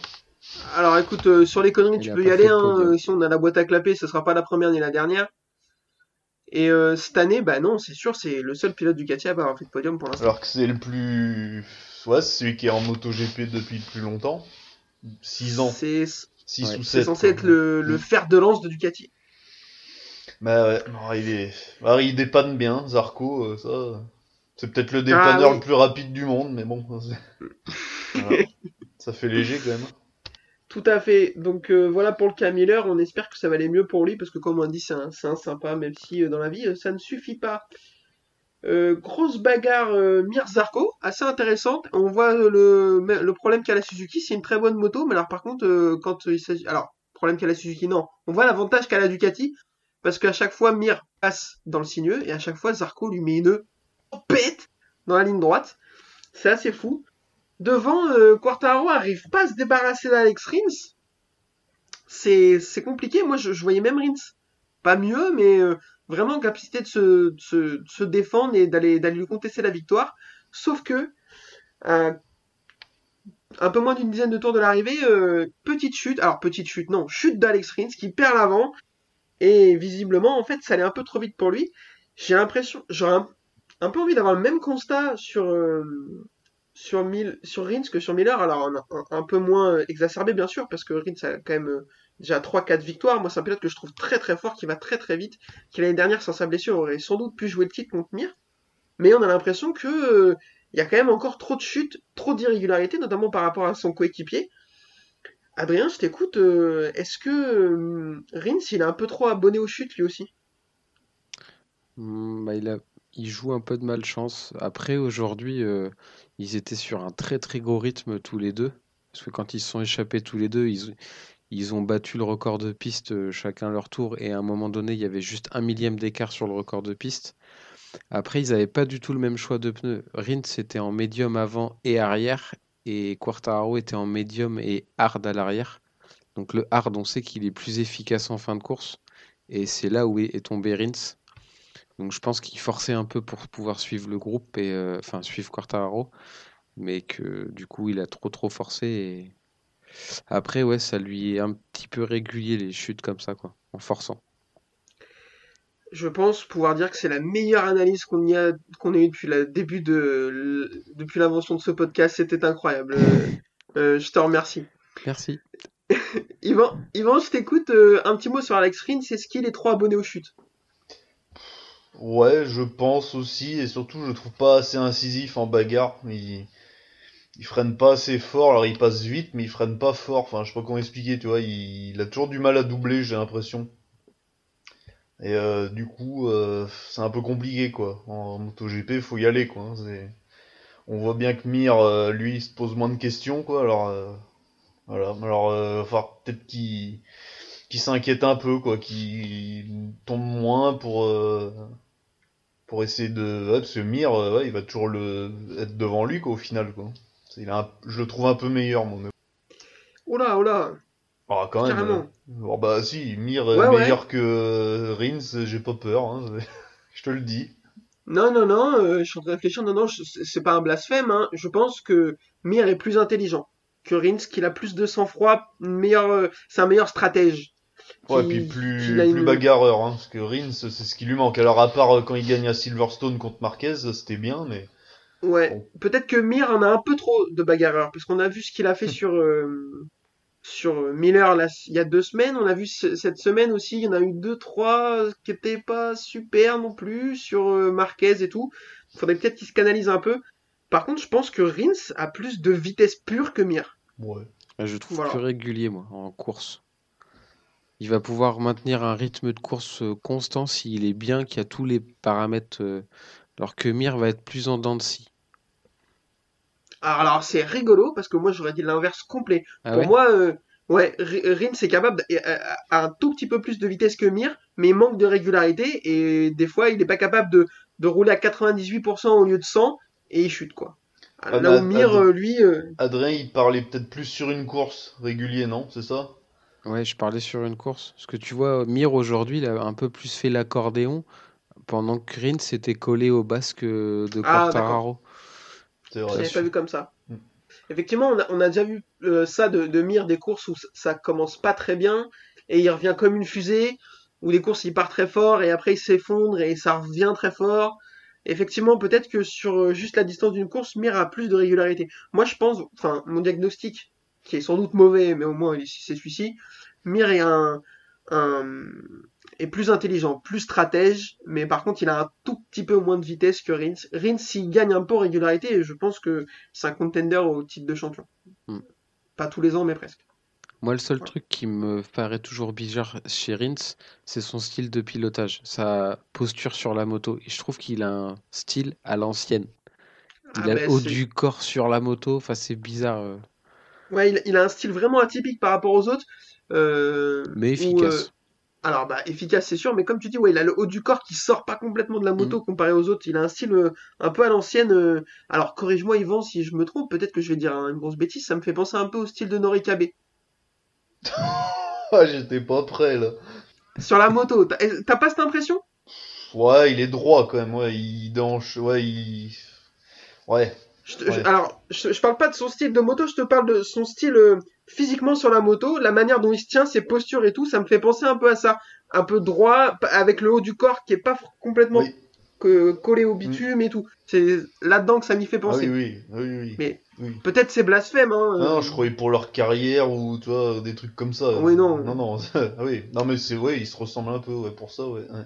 Speaker 1: Alors écoute, euh, sur les conneries,
Speaker 2: Il
Speaker 1: tu peux y aller. Hein, si on a la boîte à clapper, ce sera pas la première ni la dernière. Et euh, cette année, bah non, c'est sûr, c'est le seul pilote Ducati à pas avoir fait de podium pour l'instant.
Speaker 3: Alors que c'est le plus. Ouais, c'est celui qui est en MotoGP depuis le plus longtemps. 6 ans.
Speaker 1: C'est
Speaker 3: 6
Speaker 2: Ouais.
Speaker 3: ou
Speaker 1: c'est
Speaker 3: 7.
Speaker 1: censé être le, le fer de lance de Ducati.
Speaker 3: Bah ouais, non, il est. bah, il dépanne bien, Zarco, euh, ça. C'est peut-être le dépanneur
Speaker 1: Ah oui.
Speaker 3: le plus rapide du monde, mais bon. ça, c'est- Voilà. Ça fait léger quand même.
Speaker 1: Tout à fait. Donc euh, voilà pour le cas Miller. On espère que ça va aller mieux pour lui parce que comme on dit, c'est un, sympa, même si euh, dans la vie euh, ça ne suffit pas. Euh, grosse bagarre euh, Mir Zarco, assez intéressante. On voit le, problème qu'a la Suzuki, c'est une très bonne moto, mais alors par contre, euh, quand il s'agit. Alors, problème qu'a la Suzuki, non. On voit l'avantage qu'a la Ducati, parce qu'à chaque fois Mir passe dans le sinueux, et à chaque fois Zarco lui met une pète dans la ligne droite. C'est assez fou. Devant, euh, Quartaro arrive pas à se débarrasser d'Alex Rins. C'est compliqué. Moi, je, je voyais même Rins. Pas mieux, mais vraiment en capacité de se, défendre et d'aller lui contester la victoire. Sauf que, euh, un peu moins d'une dizaine de tours de l'arrivée, euh, petite chute. Alors, petite chute, non, chute d'Alex Rins qui perd l'avant. Et visiblement, en fait, ça allait un peu trop vite pour lui. J'ai l'impression, j'aurais un, peu envie d'avoir le même constat sur, euh, sur, Rins que sur Miller. Alors, un, un, peu moins exacerbé, bien sûr, parce que Rins a quand même déjà 3-4 victoires. Moi, c'est un pilote que je trouve très très fort, qui va très très vite, qui l'année dernière, sans sa blessure, aurait sans doute pu jouer le titre contre Mir. Mais on a l'impression que euh, il y a quand même encore trop de chutes, trop d'irrégularités, notamment par rapport à son coéquipier. Adrien, je t'écoute. euh, Est-ce que euh, Rins, il est un peu trop abonné aux chutes lui aussi?
Speaker 2: Hmm, bah, il joue un peu de malchance. Après, aujourd'hui, euh, ils étaient sur un très très gros rythme tous les deux. Parce que quand ils se sont échappés tous les deux, ils, ils ont battu le record de piste euh, chacun leur tour. Et à un moment donné, il y avait juste un millième d'écart sur le record de piste. Après, ils n'avaient pas du tout le même choix de pneus. Rins était en médium avant et arrière. Et Quartararo était en médium et hard à l'arrière. Donc le hard, on sait qu'il est plus efficace en fin de course. Et c'est là où est, tombé Rins. Donc je pense qu'il forçait un peu pour pouvoir suivre le groupe et euh, enfin suivre Quartararo, mais que du coup il a trop trop forcé après ouais ça lui est un petit peu régulier les chutes comme ça quoi, en forçant.
Speaker 1: Je pense pouvoir dire que c'est la meilleure analyse qu'on y a qu'on ait eue depuis le début de depuis l'invention de ce podcast. C'était incroyable. Euh, je te remercie.
Speaker 2: Merci.
Speaker 1: Yvan, Yvan, je t'écoute. euh, un petit mot sur Alex Rins. Est-ce qu'il est trop abonné aux chutes?
Speaker 3: Ouais, je pense aussi, et surtout, je le trouve pas assez incisif en bagarre. Il, il freine pas assez fort, alors il passe vite, mais il freine pas fort. Enfin, je sais pas comment expliquer, tu vois, il, a toujours du mal à doubler, j'ai l'impression. Et euh, du coup, euh, c'est un peu compliqué, quoi. En MotoGP, faut y aller, quoi. hein, On voit bien que Mir, euh, lui, il se pose moins de questions, quoi. Alors, euh, voilà. Alors, euh, enfin, peut-être qu'il qu'il s'inquiète un peu, quoi, qu'il tombe moins pour euh, pour essayer de ouais, parce que Mir, il va toujours le être devant lui, quoi, au final, quoi. Il a un- Je le trouve un peu meilleur. Mais...
Speaker 1: Oh là, oh là,
Speaker 3: Ah, quand
Speaker 1: carrément.
Speaker 3: bon, bah si, Mir est
Speaker 1: Ouais, ouais.
Speaker 3: meilleur que euh, Rins, j'ai pas peur, hein, je te le dis.
Speaker 1: Non, non, non. euh, je suis en train de réfléchir. Non, non, je- c'est pas un blasphème. Hein. Je pense que Mir est plus intelligent que Rins, qu'il a plus de sang-froid, une meilleure, euh, c'est un meilleur stratège.
Speaker 3: Ouais,
Speaker 1: Qui-
Speaker 3: puis plus, plus
Speaker 1: une-
Speaker 3: bagarreur, hein, parce que Rins, c'est ce qui lui manque. Alors, à part quand il gagne à Silverstone contre Marquez, c'était bien, mais.
Speaker 1: Ouais,
Speaker 3: Bon.
Speaker 1: peut-être que Mir en a un peu trop de bagarreur, parce qu'on a vu ce qu'il a fait sur, euh, sur euh, Miller là, il y a deux semaines. On a vu ce- cette semaine aussi, il y en a eu deux, trois qui étaient pas super non plus sur euh, Marquez et tout. Il faudrait peut-être qu'il se canalise un peu. Par contre, je pense que Rins a plus de vitesse pure que Mir.
Speaker 3: Ouais.
Speaker 2: Ah, Je le trouve
Speaker 1: Voilà.
Speaker 2: plus régulier, moi, en course. Il va pouvoir maintenir un rythme de course constant s'il est bien, qu'il y a tous les paramètres, euh, alors que Mir va être plus en dents de scie.
Speaker 1: Alors, alors, c'est rigolo parce que moi j'aurais dit l'inverse complet.
Speaker 2: Ah
Speaker 1: Pour
Speaker 2: ouais?
Speaker 1: moi, euh, ouais, R- Rins est capable a- a- a un tout petit peu plus de vitesse que Mir, mais il manque de régularité et des fois il n'est pas capable de, de rouler à 98% au lieu de 100 et il chute quoi.
Speaker 3: Ah,
Speaker 1: Là où Mir, euh, lui, euh,
Speaker 3: Adrien, il parlait peut-être plus sur une course régulier, non C'est ça?
Speaker 2: Ouais, je parlais sur une course. Parce que tu vois, Mir aujourd'hui, il a un peu plus fait l'accordéon, pendant que Rin s'était collé au basque euh, de
Speaker 1: Ah,
Speaker 2: Quartararo.
Speaker 3: C'est
Speaker 1: je l'avais pas vu comme ça.
Speaker 3: Mm.
Speaker 1: Effectivement, on a, on a déjà vu euh, ça de, de Mir, des courses où ça- commence pas très bien et il revient comme une fusée, ou des courses il part très fort et après il s'effondre et ça revient très fort. Effectivement, peut-être que sur euh, juste la distance d'une course, Mir a plus de régularité. Moi, je pense, enfin, mon diagnostic, qui est sans doute mauvais, mais au moins c'est celui-ci, Mir est un, un- est plus intelligent, plus stratège, mais par contre, il a un tout petit peu moins de vitesse que Rins. Rins, il gagne un peu en régularité et je pense que c'est un contender au titre de champion.
Speaker 2: Hmm.
Speaker 1: Pas tous les ans, mais presque.
Speaker 2: Moi, le seul
Speaker 1: Ouais.
Speaker 2: truc qui me paraît toujours bizarre chez Rins, c'est son style de pilotage, sa posture sur la moto. Et je trouve qu'il a un style à l'ancienne. Il
Speaker 1: Ah
Speaker 2: a
Speaker 1: ben,
Speaker 2: le haut du corps sur la moto, enfin c'est bizarre, euh,
Speaker 1: Ouais, il, il a un style vraiment atypique par rapport aux autres. euh,
Speaker 2: mais
Speaker 1: où,
Speaker 2: efficace.
Speaker 1: euh, alors, bah, efficace, c'est sûr, mais comme tu dis, ouais, il a le haut du corps qui sort pas complètement de la
Speaker 2: Mm.
Speaker 1: moto comparé aux autres. Il a un style euh, un peu à l'ancienne. euh, Alors, corrige-moi, Yvan, si je me trompe. Peut-être que je vais dire hein, une grosse bêtise. Ça me fait penser un peu au style de Norikabe.
Speaker 3: Ah, j'étais pas prêt là.
Speaker 1: Sur la moto, t'as eh, t'as pas cette impression?
Speaker 3: Ouais, il est droit quand même. Ouais, il danche. Ouais, il. Ouais.
Speaker 1: Je te-
Speaker 3: Ouais.
Speaker 1: je- alors, je, je parle pas de son style de moto, je te parle de son style euh, physiquement sur la moto, la manière dont il se tient, ses postures et tout, ça me fait penser un peu à ça. Un peu droit, avec le haut du corps qui est pas complètement
Speaker 3: Oui.
Speaker 1: que- collé au bitume et tout. C'est là-dedans que ça m'y fait
Speaker 3: Ah
Speaker 1: penser.
Speaker 3: oui, oui, oui, oui.
Speaker 1: Mais-
Speaker 3: Oui.
Speaker 1: Peut-être c'est blasphème, hein.
Speaker 3: Non,
Speaker 1: euh,
Speaker 3: non, je croyais pour leur carrière ou tu vois des trucs comme ça.
Speaker 1: Oui, non.
Speaker 3: Non, non. ah oui. Non, mais c'est ouais, ils se ressemblent un peu. Ouais, pour ça, ouais. ouais.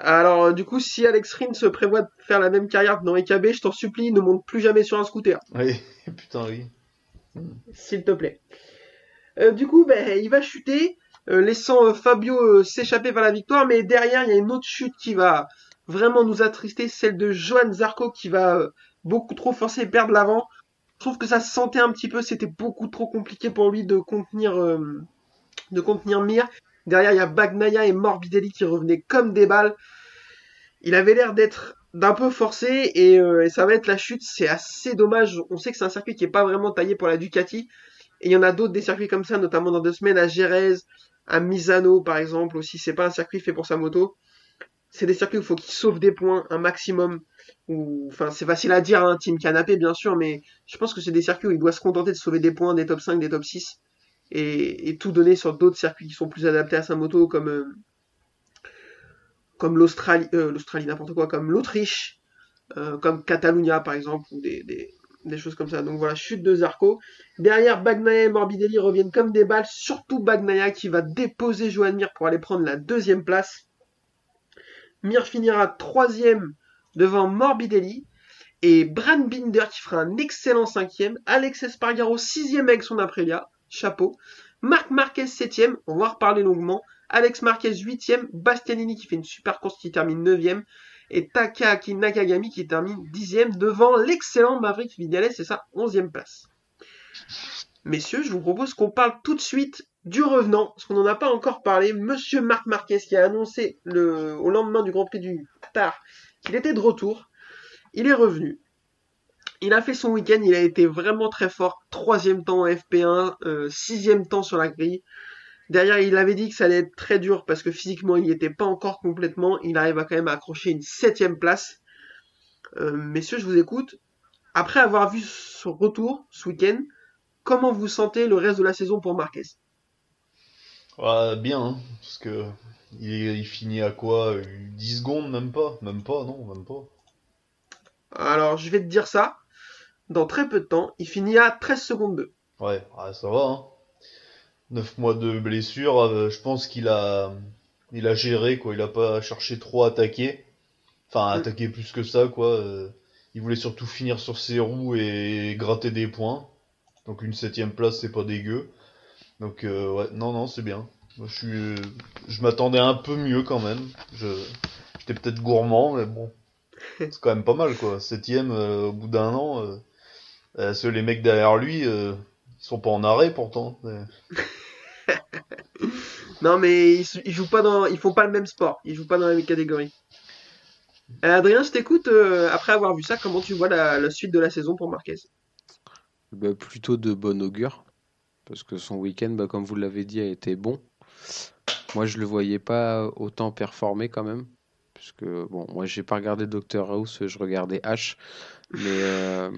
Speaker 1: Alors, euh, du coup, si Alex Rins se prévoit de faire la même carrière que dans EKB, je t'en supplie, ne monte plus jamais sur un scooter.
Speaker 3: Oui, putain, oui.
Speaker 1: s'il te plaît. Euh, du coup, ben, il va chuter, euh, laissant euh, Fabio s'échapper vers la victoire, mais derrière, il y a une autre chute qui va vraiment nous attrister, celle de Johan Zarco qui va beaucoup trop forcer et perdre l'avant. Je trouve que ça se sentait un petit peu, c'était beaucoup trop compliqué pour lui de contenir, Mir. Derrière, il y a Bagnaia et Morbidelli qui revenaient comme des balles. Il avait l'air d'être d'un peu forcé et, et ça va être la chute. C'est assez dommage. On sait que c'est un circuit qui est pas vraiment taillé pour la Ducati. Et il y en a d'autres des circuits comme ça, notamment dans deux semaines à Jerez, à Misano par exemple aussi. C'est pas un circuit fait pour sa moto. C'est des circuits où il faut qu'il sauve des points un maximum. Ou, enfin, c'est facile à dire, hein, team canapé bien sûr, mais je pense que c'est des circuits où il doit se contenter de sauver des points, des top 5, des top 6, et, et tout donner sur d'autres circuits qui sont plus adaptés à sa moto, comme euh, comme l'Australie, euh, l'Australie n'importe quoi, comme l'Autriche, euh, comme Catalunya par exemple, ou des, des, des choses comme ça. Donc voilà, chute de Zarco. Derrière, Bagnaia et Morbidelli reviennent comme des balles, surtout Bagnaia qui va déposer Johan Mir pour aller prendre la deuxième place. Mir finira troisième devant Morbidelli. Et Bran Binder qui fera un excellent cinquième. Alex Espargaro sixième avec son Aprilia. Chapeau. Marc Marquez septième. On va reparler longuement. Alex Marquez huitième. Bastianini qui fait une super course qui termine neuvième. Et Takaaki Nakagami qui termine dixième devant l'excellent Maverick Vinales et sa onzième place. Messieurs, je vous propose qu'on parle tout de suite du revenant, parce qu'on n'en a pas encore parlé. Monsieur Marc Marquez qui a annoncé au lendemain du Grand Prix du Qatar qu'il était de retour. Il est revenu. Il a fait son week-end, il a été vraiment très fort. Troisième temps en FP1, euh, sixième temps sur la grille. Derrière, il avait dit que ça allait être très dur parce que physiquement, il n'y était pas encore complètement. Il arrive à quand même à accrocher une septième place. Euh, messieurs, je vous écoute. Après avoir vu son retour ce week-end, comment vous sentez le reste de la saison pour Marquez?
Speaker 3: Ouais, bien, hein, parce que il, finit à quoi euh, 10 secondes, même pas, même pas, non, même pas.
Speaker 1: Alors, je vais te dire ça. Dans très peu de temps, il finit à 13 secondes 2.
Speaker 3: Ouais, ouais, ça va, hein. 9 mois de blessure, euh, je pense qu'il a, il a géré, quoi, il a pas cherché trop à attaquer. Enfin, à
Speaker 1: Mm.
Speaker 3: attaquer plus que ça, quoi. euh, il voulait surtout finir sur ses roues et gratter des points. Donc une septième place, c'est pas dégueu. Donc euh, ouais, non, non, c'est bien. Moi, je suis, je m'attendais un peu mieux quand même. Je, j'étais peut-être gourmand, mais bon, c'est quand même pas mal quoi. Septième euh, au bout d'un an. Ceux les mecs derrière lui, euh, ils sont pas en arrêt pourtant. mais-
Speaker 1: Non, mais ils, ils jouent pas dans, ils font pas le même sport. Ils jouent pas dans la même catégorie. Euh, Adrien, je t'écoute. euh, après avoir vu ça, comment tu vois la, la suite de la saison pour Marquez?
Speaker 2: Bah, plutôt de bon augure. Parce que son week-end, bah, comme vous l'avez dit, a été bon. Moi, je le voyais pas autant performer quand même. Puisque, bon, moi, j'ai pas regardé Dr House, je regardais H. Mais euh,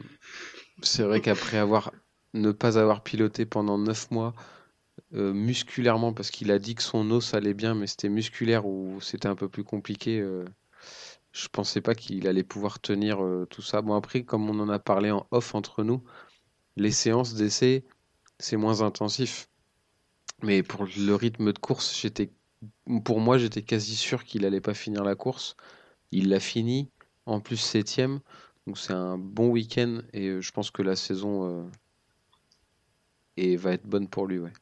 Speaker 2: c'est vrai qu'après avoir ne pas avoir piloté pendant 9 mois, euh, musculairement, parce qu'il a dit que son os allait bien, mais c'était musculaire ou c'était un peu plus compliqué. euh, je pensais pas qu'il allait pouvoir tenir euh, tout ça. Bon, après, comme on en a parlé en off entre nous, les séances d'essai, c'est moins intensif. Mais pour le rythme de course, j'étais, pour moi, j'étais quasi sûr qu'il allait pas finir la course. Il l'a fini, en plus septième. Donc c'est un bon week-end et euh, je pense que la saison et va être bonne pour lui, ouais.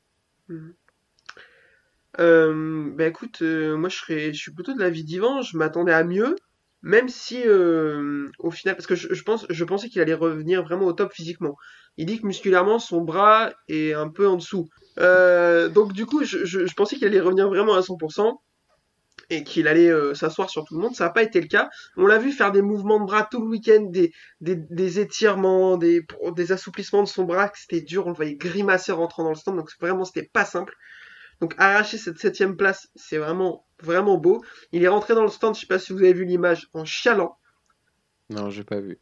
Speaker 1: Euh, bah écoute, euh, moi je serais, je suis plutôt de l'avis d'Ivan. Je m'attendais à mieux, même si euh, au final, parce que je, pense, je pensais qu'il allait revenir vraiment au top physiquement. Il dit que musculairement son bras est un peu en dessous. Donc du coup, je pensais qu'il allait revenir vraiment à 100% et qu'il allait euh, s'asseoir sur tout le monde. Ça n'a pas été le cas. On l'a vu faire des mouvements de bras tout le week-end, des, des, des étirements, des, des assouplissements de son bras. que C'était dur. On le voyait grimacer en rentrant dans le stand. Donc vraiment, c'était pas simple. Donc arracher cette septième place, c'est vraiment vraiment beau. Il est rentré dans le stand, je sais pas si vous avez vu l'image, en chialant.
Speaker 2: Non, j'ai pas vu.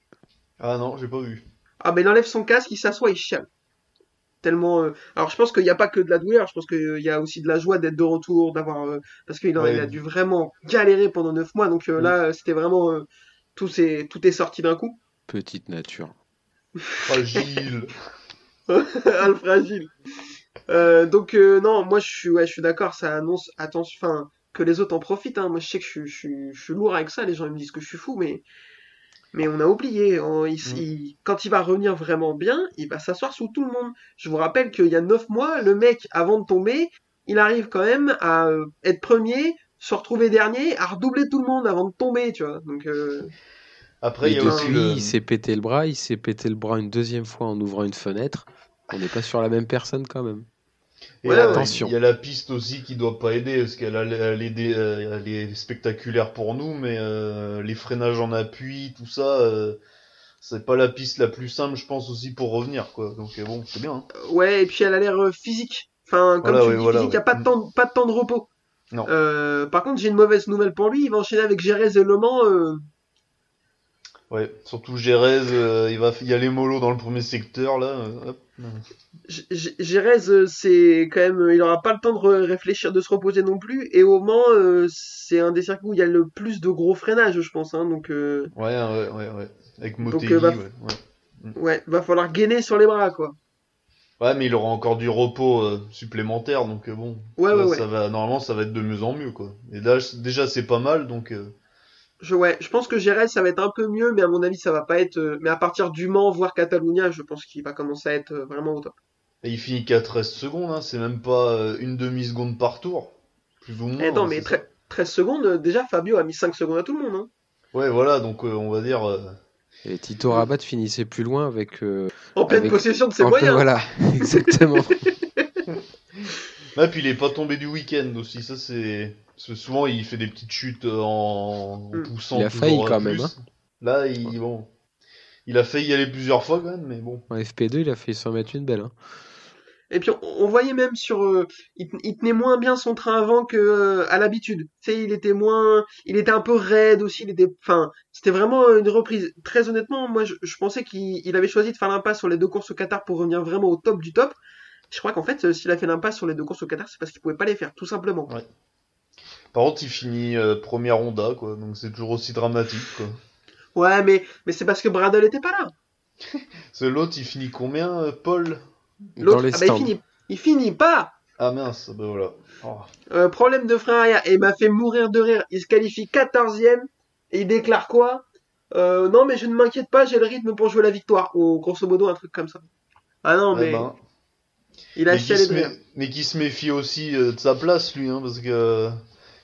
Speaker 3: Ah non, j'ai pas vu.
Speaker 1: Ah ben il enlève son casque, il s'assoit, il chiale. Tellement. euh, Alors je pense qu'il n'y a pas que de la douleur, je pense qu'il y a aussi de la joie d'être de retour, d'avoir euh, parce qu'il
Speaker 3: Ouais.
Speaker 1: a dû vraiment galérer pendant neuf mois. Donc euh, là, c'était vraiment euh, tout c'est tout est sorti d'un coup.
Speaker 2: Petite nature.
Speaker 3: Fragile.
Speaker 1: ah, le fragile. Euh, donc euh, non, moi je suis ouais, je suis d'accord, ça annonce attention, enfin que les autres en profitent. Hein. Moi je sais que je, suis- je, suis- je suis lourd avec ça, les gens ils me disent que je suis fou, mais mais on a oublié. on- il-
Speaker 3: Mm.
Speaker 1: il- quand il va revenir vraiment bien, il va s'asseoir sous tout le monde. Je vous rappelle qu'il y a neuf mois, le mec avant de tomber, il arrive quand même à euh, être premier, se retrouver dernier, à redoubler tout le monde avant de tomber, tu vois. Donc euh,
Speaker 3: Après, il
Speaker 2: Et
Speaker 3: y a aussi
Speaker 2: depuis,
Speaker 3: le.
Speaker 2: il s'est pété le bras, il s'est pété le bras une deuxième fois en ouvrant une fenêtre. On n'est pas sur la même personne quand même.
Speaker 3: Et
Speaker 1: Ouais,
Speaker 2: attention.
Speaker 3: Il y a la piste aussi qui doit pas aider, parce qu'elle est, euh, elle est spectaculaire pour nous, mais euh, les freinages en appui, tout ça, euh, c'est pas la piste la plus simple, je pense aussi pour revenir, quoi. Donc bon, c'est bien. hein.
Speaker 1: Ouais, et puis elle a l'air physique. Enfin, comme
Speaker 3: Voilà,
Speaker 1: tu
Speaker 3: ouais,
Speaker 1: le dis,
Speaker 3: voilà,
Speaker 1: physique, il n'y a
Speaker 3: ouais.
Speaker 1: pas de, temps, pas de temps de repos.
Speaker 3: Non.
Speaker 1: Euh, par contre, j'ai une mauvaise nouvelle pour lui. Il va enchaîner avec Jerez et Le Mans.
Speaker 3: Ouais, surtout Gérez, euh, il va y aller mollo dans le premier secteur, là. euh, hop.
Speaker 1: G- G- Jerez, euh, c'est quand même, il aura pas le temps de réfléchir, de se reposer non plus. Et au Mans, euh, c'est un des circuits où il y a le plus de gros freinage, je pense. Hein, donc, euh,
Speaker 3: Ouais, ouais, ouais, ouais. Avec
Speaker 1: Donc,
Speaker 3: Motegi,
Speaker 1: euh, va-
Speaker 3: ouais, ouais.
Speaker 1: ouais, va falloir gainer sur les bras, quoi.
Speaker 3: Ouais, mais il aura encore du repos euh, supplémentaire, donc bon.
Speaker 1: Ouais,
Speaker 3: ça,
Speaker 1: ouais, ouais.
Speaker 3: ça va, normalement, ça va être de mieux en mieux, quoi. Et là, déjà, c'est pas mal, donc.
Speaker 1: Je, ouais, je pense que Jerez, ça va être un peu mieux, mais à mon avis, ça va pas être. euh, mais à partir du Mans, voire Catalunya, je pense qu'il va commencer à être euh, vraiment au top.
Speaker 3: Et il finit qu'à 13 secondes, hein, c'est même pas euh, une demi-seconde par tour. Plus ou moins.
Speaker 1: Eh non,
Speaker 3: hein,
Speaker 1: mais
Speaker 3: c'est
Speaker 1: tre- 13 secondes, déjà, Fabio a mis 5 secondes à tout le monde. Hein.
Speaker 3: Ouais, voilà, donc euh, on va dire. euh,
Speaker 2: Et Tito Rabat finissait plus loin avec. euh,
Speaker 1: En pleine
Speaker 2: Avec-
Speaker 1: possession de ses
Speaker 2: en-
Speaker 1: moyens.
Speaker 2: Voilà, exactement.
Speaker 3: Ah, puis il est pas tombé du week-end aussi, ça c'est. Parce que souvent il fait des petites chutes euh, en, en
Speaker 1: Mm.
Speaker 3: poussant.
Speaker 2: Il a failli
Speaker 3: à
Speaker 2: quand
Speaker 3: plus.
Speaker 2: même, hein.
Speaker 3: Là, il, bon. Il a failli y aller plusieurs fois quand même, mais bon.
Speaker 2: En FP2, il a fait s'en mettre une belle. hein.
Speaker 1: Et puis on, on voyait même sur, euh, il, te- il tenait moins bien son train avant que euh, à l'habitude. Tu sais, il était moins, il était un peu raide aussi. Il était, enfin, c'était vraiment une reprise. Très honnêtement, moi, je, je pensais qu'il il avait choisi de faire l'impasse sur les deux courses au Qatar pour revenir vraiment au top du top. Je crois qu'en fait, euh, s'il a fait l'impasse sur les deux courses au Qatar, c'est parce qu'il pouvait pas les faire, tout simplement.
Speaker 3: Par contre, il finit euh, première Honda, quoi, donc c'est toujours aussi dramatique, quoi.
Speaker 1: Ouais, mais mais c'est parce que Bradle était pas là.
Speaker 3: C'est l'autre, il finit combien, euh, Paul?
Speaker 2: Dans
Speaker 1: L'autre,
Speaker 2: les
Speaker 1: ah bah, il finit, il finit pas.
Speaker 3: Ah mince, bah voilà. Oh.
Speaker 1: Euh, problème de frein arrière. Et il m'a fait mourir de rire. Il se qualifie 14ème. Et il déclare quoi? Euh, non, mais je ne m'inquiète pas, j'ai le rythme pour jouer la victoire. Ou grosso modo, un truc comme ça. Ah non,
Speaker 3: Ouais,
Speaker 1: mais
Speaker 3: ben,
Speaker 1: il a
Speaker 3: mais, qui
Speaker 1: chialé
Speaker 3: se
Speaker 1: de
Speaker 3: mé-
Speaker 1: rire.
Speaker 3: mais qui se méfie aussi euh, de sa place, lui, hein, parce que euh,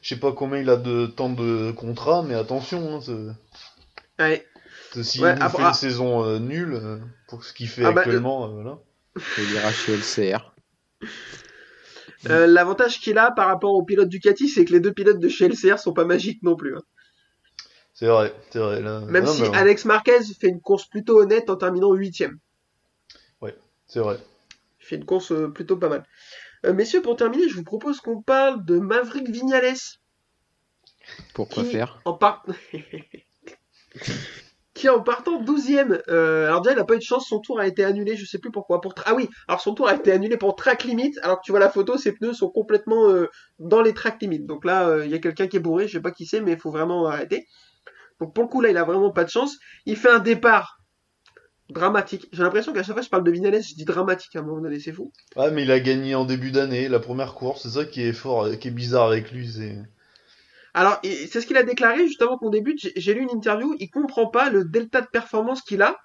Speaker 3: je sais pas combien il a de temps de contrat, mais attention, hein,
Speaker 1: Ouais.
Speaker 3: c'est- s'il
Speaker 1: Ouais,
Speaker 3: nous
Speaker 1: après-
Speaker 3: fait une saison euh, nulle, euh, pour ce qu'il fait
Speaker 1: Ah bah,
Speaker 3: actuellement, euh, voilà.
Speaker 2: Il ira chez LCR.
Speaker 1: Euh, L'avantage qu'il a par rapport aux pilotes Ducati, c'est que les deux pilotes de chez LCR sont pas magiques non plus. hein.
Speaker 3: C'est vrai, c'est vrai. Là,
Speaker 1: Même
Speaker 3: non,
Speaker 1: si Alex Marquez fait une course plutôt honnête en terminant huitième.
Speaker 3: C'est vrai.
Speaker 1: Il fait une course plutôt pas mal. Euh, messieurs, pour terminer, je vous propose qu'on parle de Maverick Vignales.
Speaker 2: Pourquoi faire
Speaker 1: En qui en partant 12ème, euh, alors déjà il a pas eu de chance, son tour a été annulé, je sais plus pourquoi. Pour tra- Ah oui, alors son tour a été annulé pour track limit, alors que tu vois la photo, ses pneus sont complètement euh, dans les track limit. Donc là, il y a quelqu'un qui est bourré, je sais pas qui c'est, mais il faut vraiment arrêter. Donc pour le coup là, il a vraiment pas de chance. Il fait un départ dramatique. J'ai l'impression qu'à chaque fois que je parle de Vinales, je dis dramatique à un moment donné, c'est fou.
Speaker 3: Ouais, mais il a gagné en début d'année, la première course, c'est ça qui est fort, qui est bizarre avec lui, c'est...
Speaker 1: Alors, c'est ce qu'il a déclaré juste avant qu'on débute. J'ai- J'ai lu une interview. Il comprend pas le delta de performance qu'il a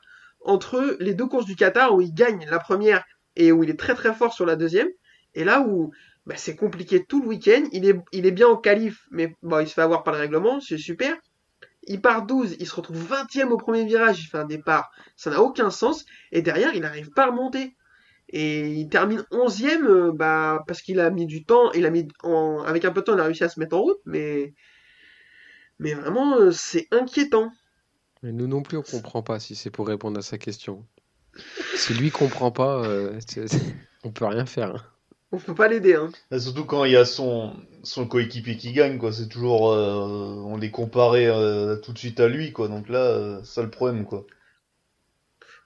Speaker 1: entre les deux courses du Qatar où il gagne la première et où il est très très fort sur la deuxième. Et là où bah, c'est compliqué tout le week-end. Il est, il est bien en qualif, mais bon, il se fait avoir par le règlement. C'est super. Il part 12, il se retrouve 20ème au premier virage, il fait un départ. Ça n'a aucun sens. Et derrière, il n'arrive pas à remonter. Et il termine 11ème euh, bah, parce qu'il a mis du temps. Il a mis en- avec un peu de temps, il a réussi à se mettre en route, mais vraiment, euh, c'est inquiétant.
Speaker 2: Mais nous non plus, on comprend pas si c'est pour répondre à sa question. Si lui comprend pas, euh, on peut rien faire.
Speaker 1: On peut pas l'aider, hein.
Speaker 3: Là, surtout quand il y a son, son coéquipier qui gagne, quoi, c'est toujours... euh, on les comparait euh, tout de suite à lui, quoi, donc là, euh, c'est ça le problème, quoi.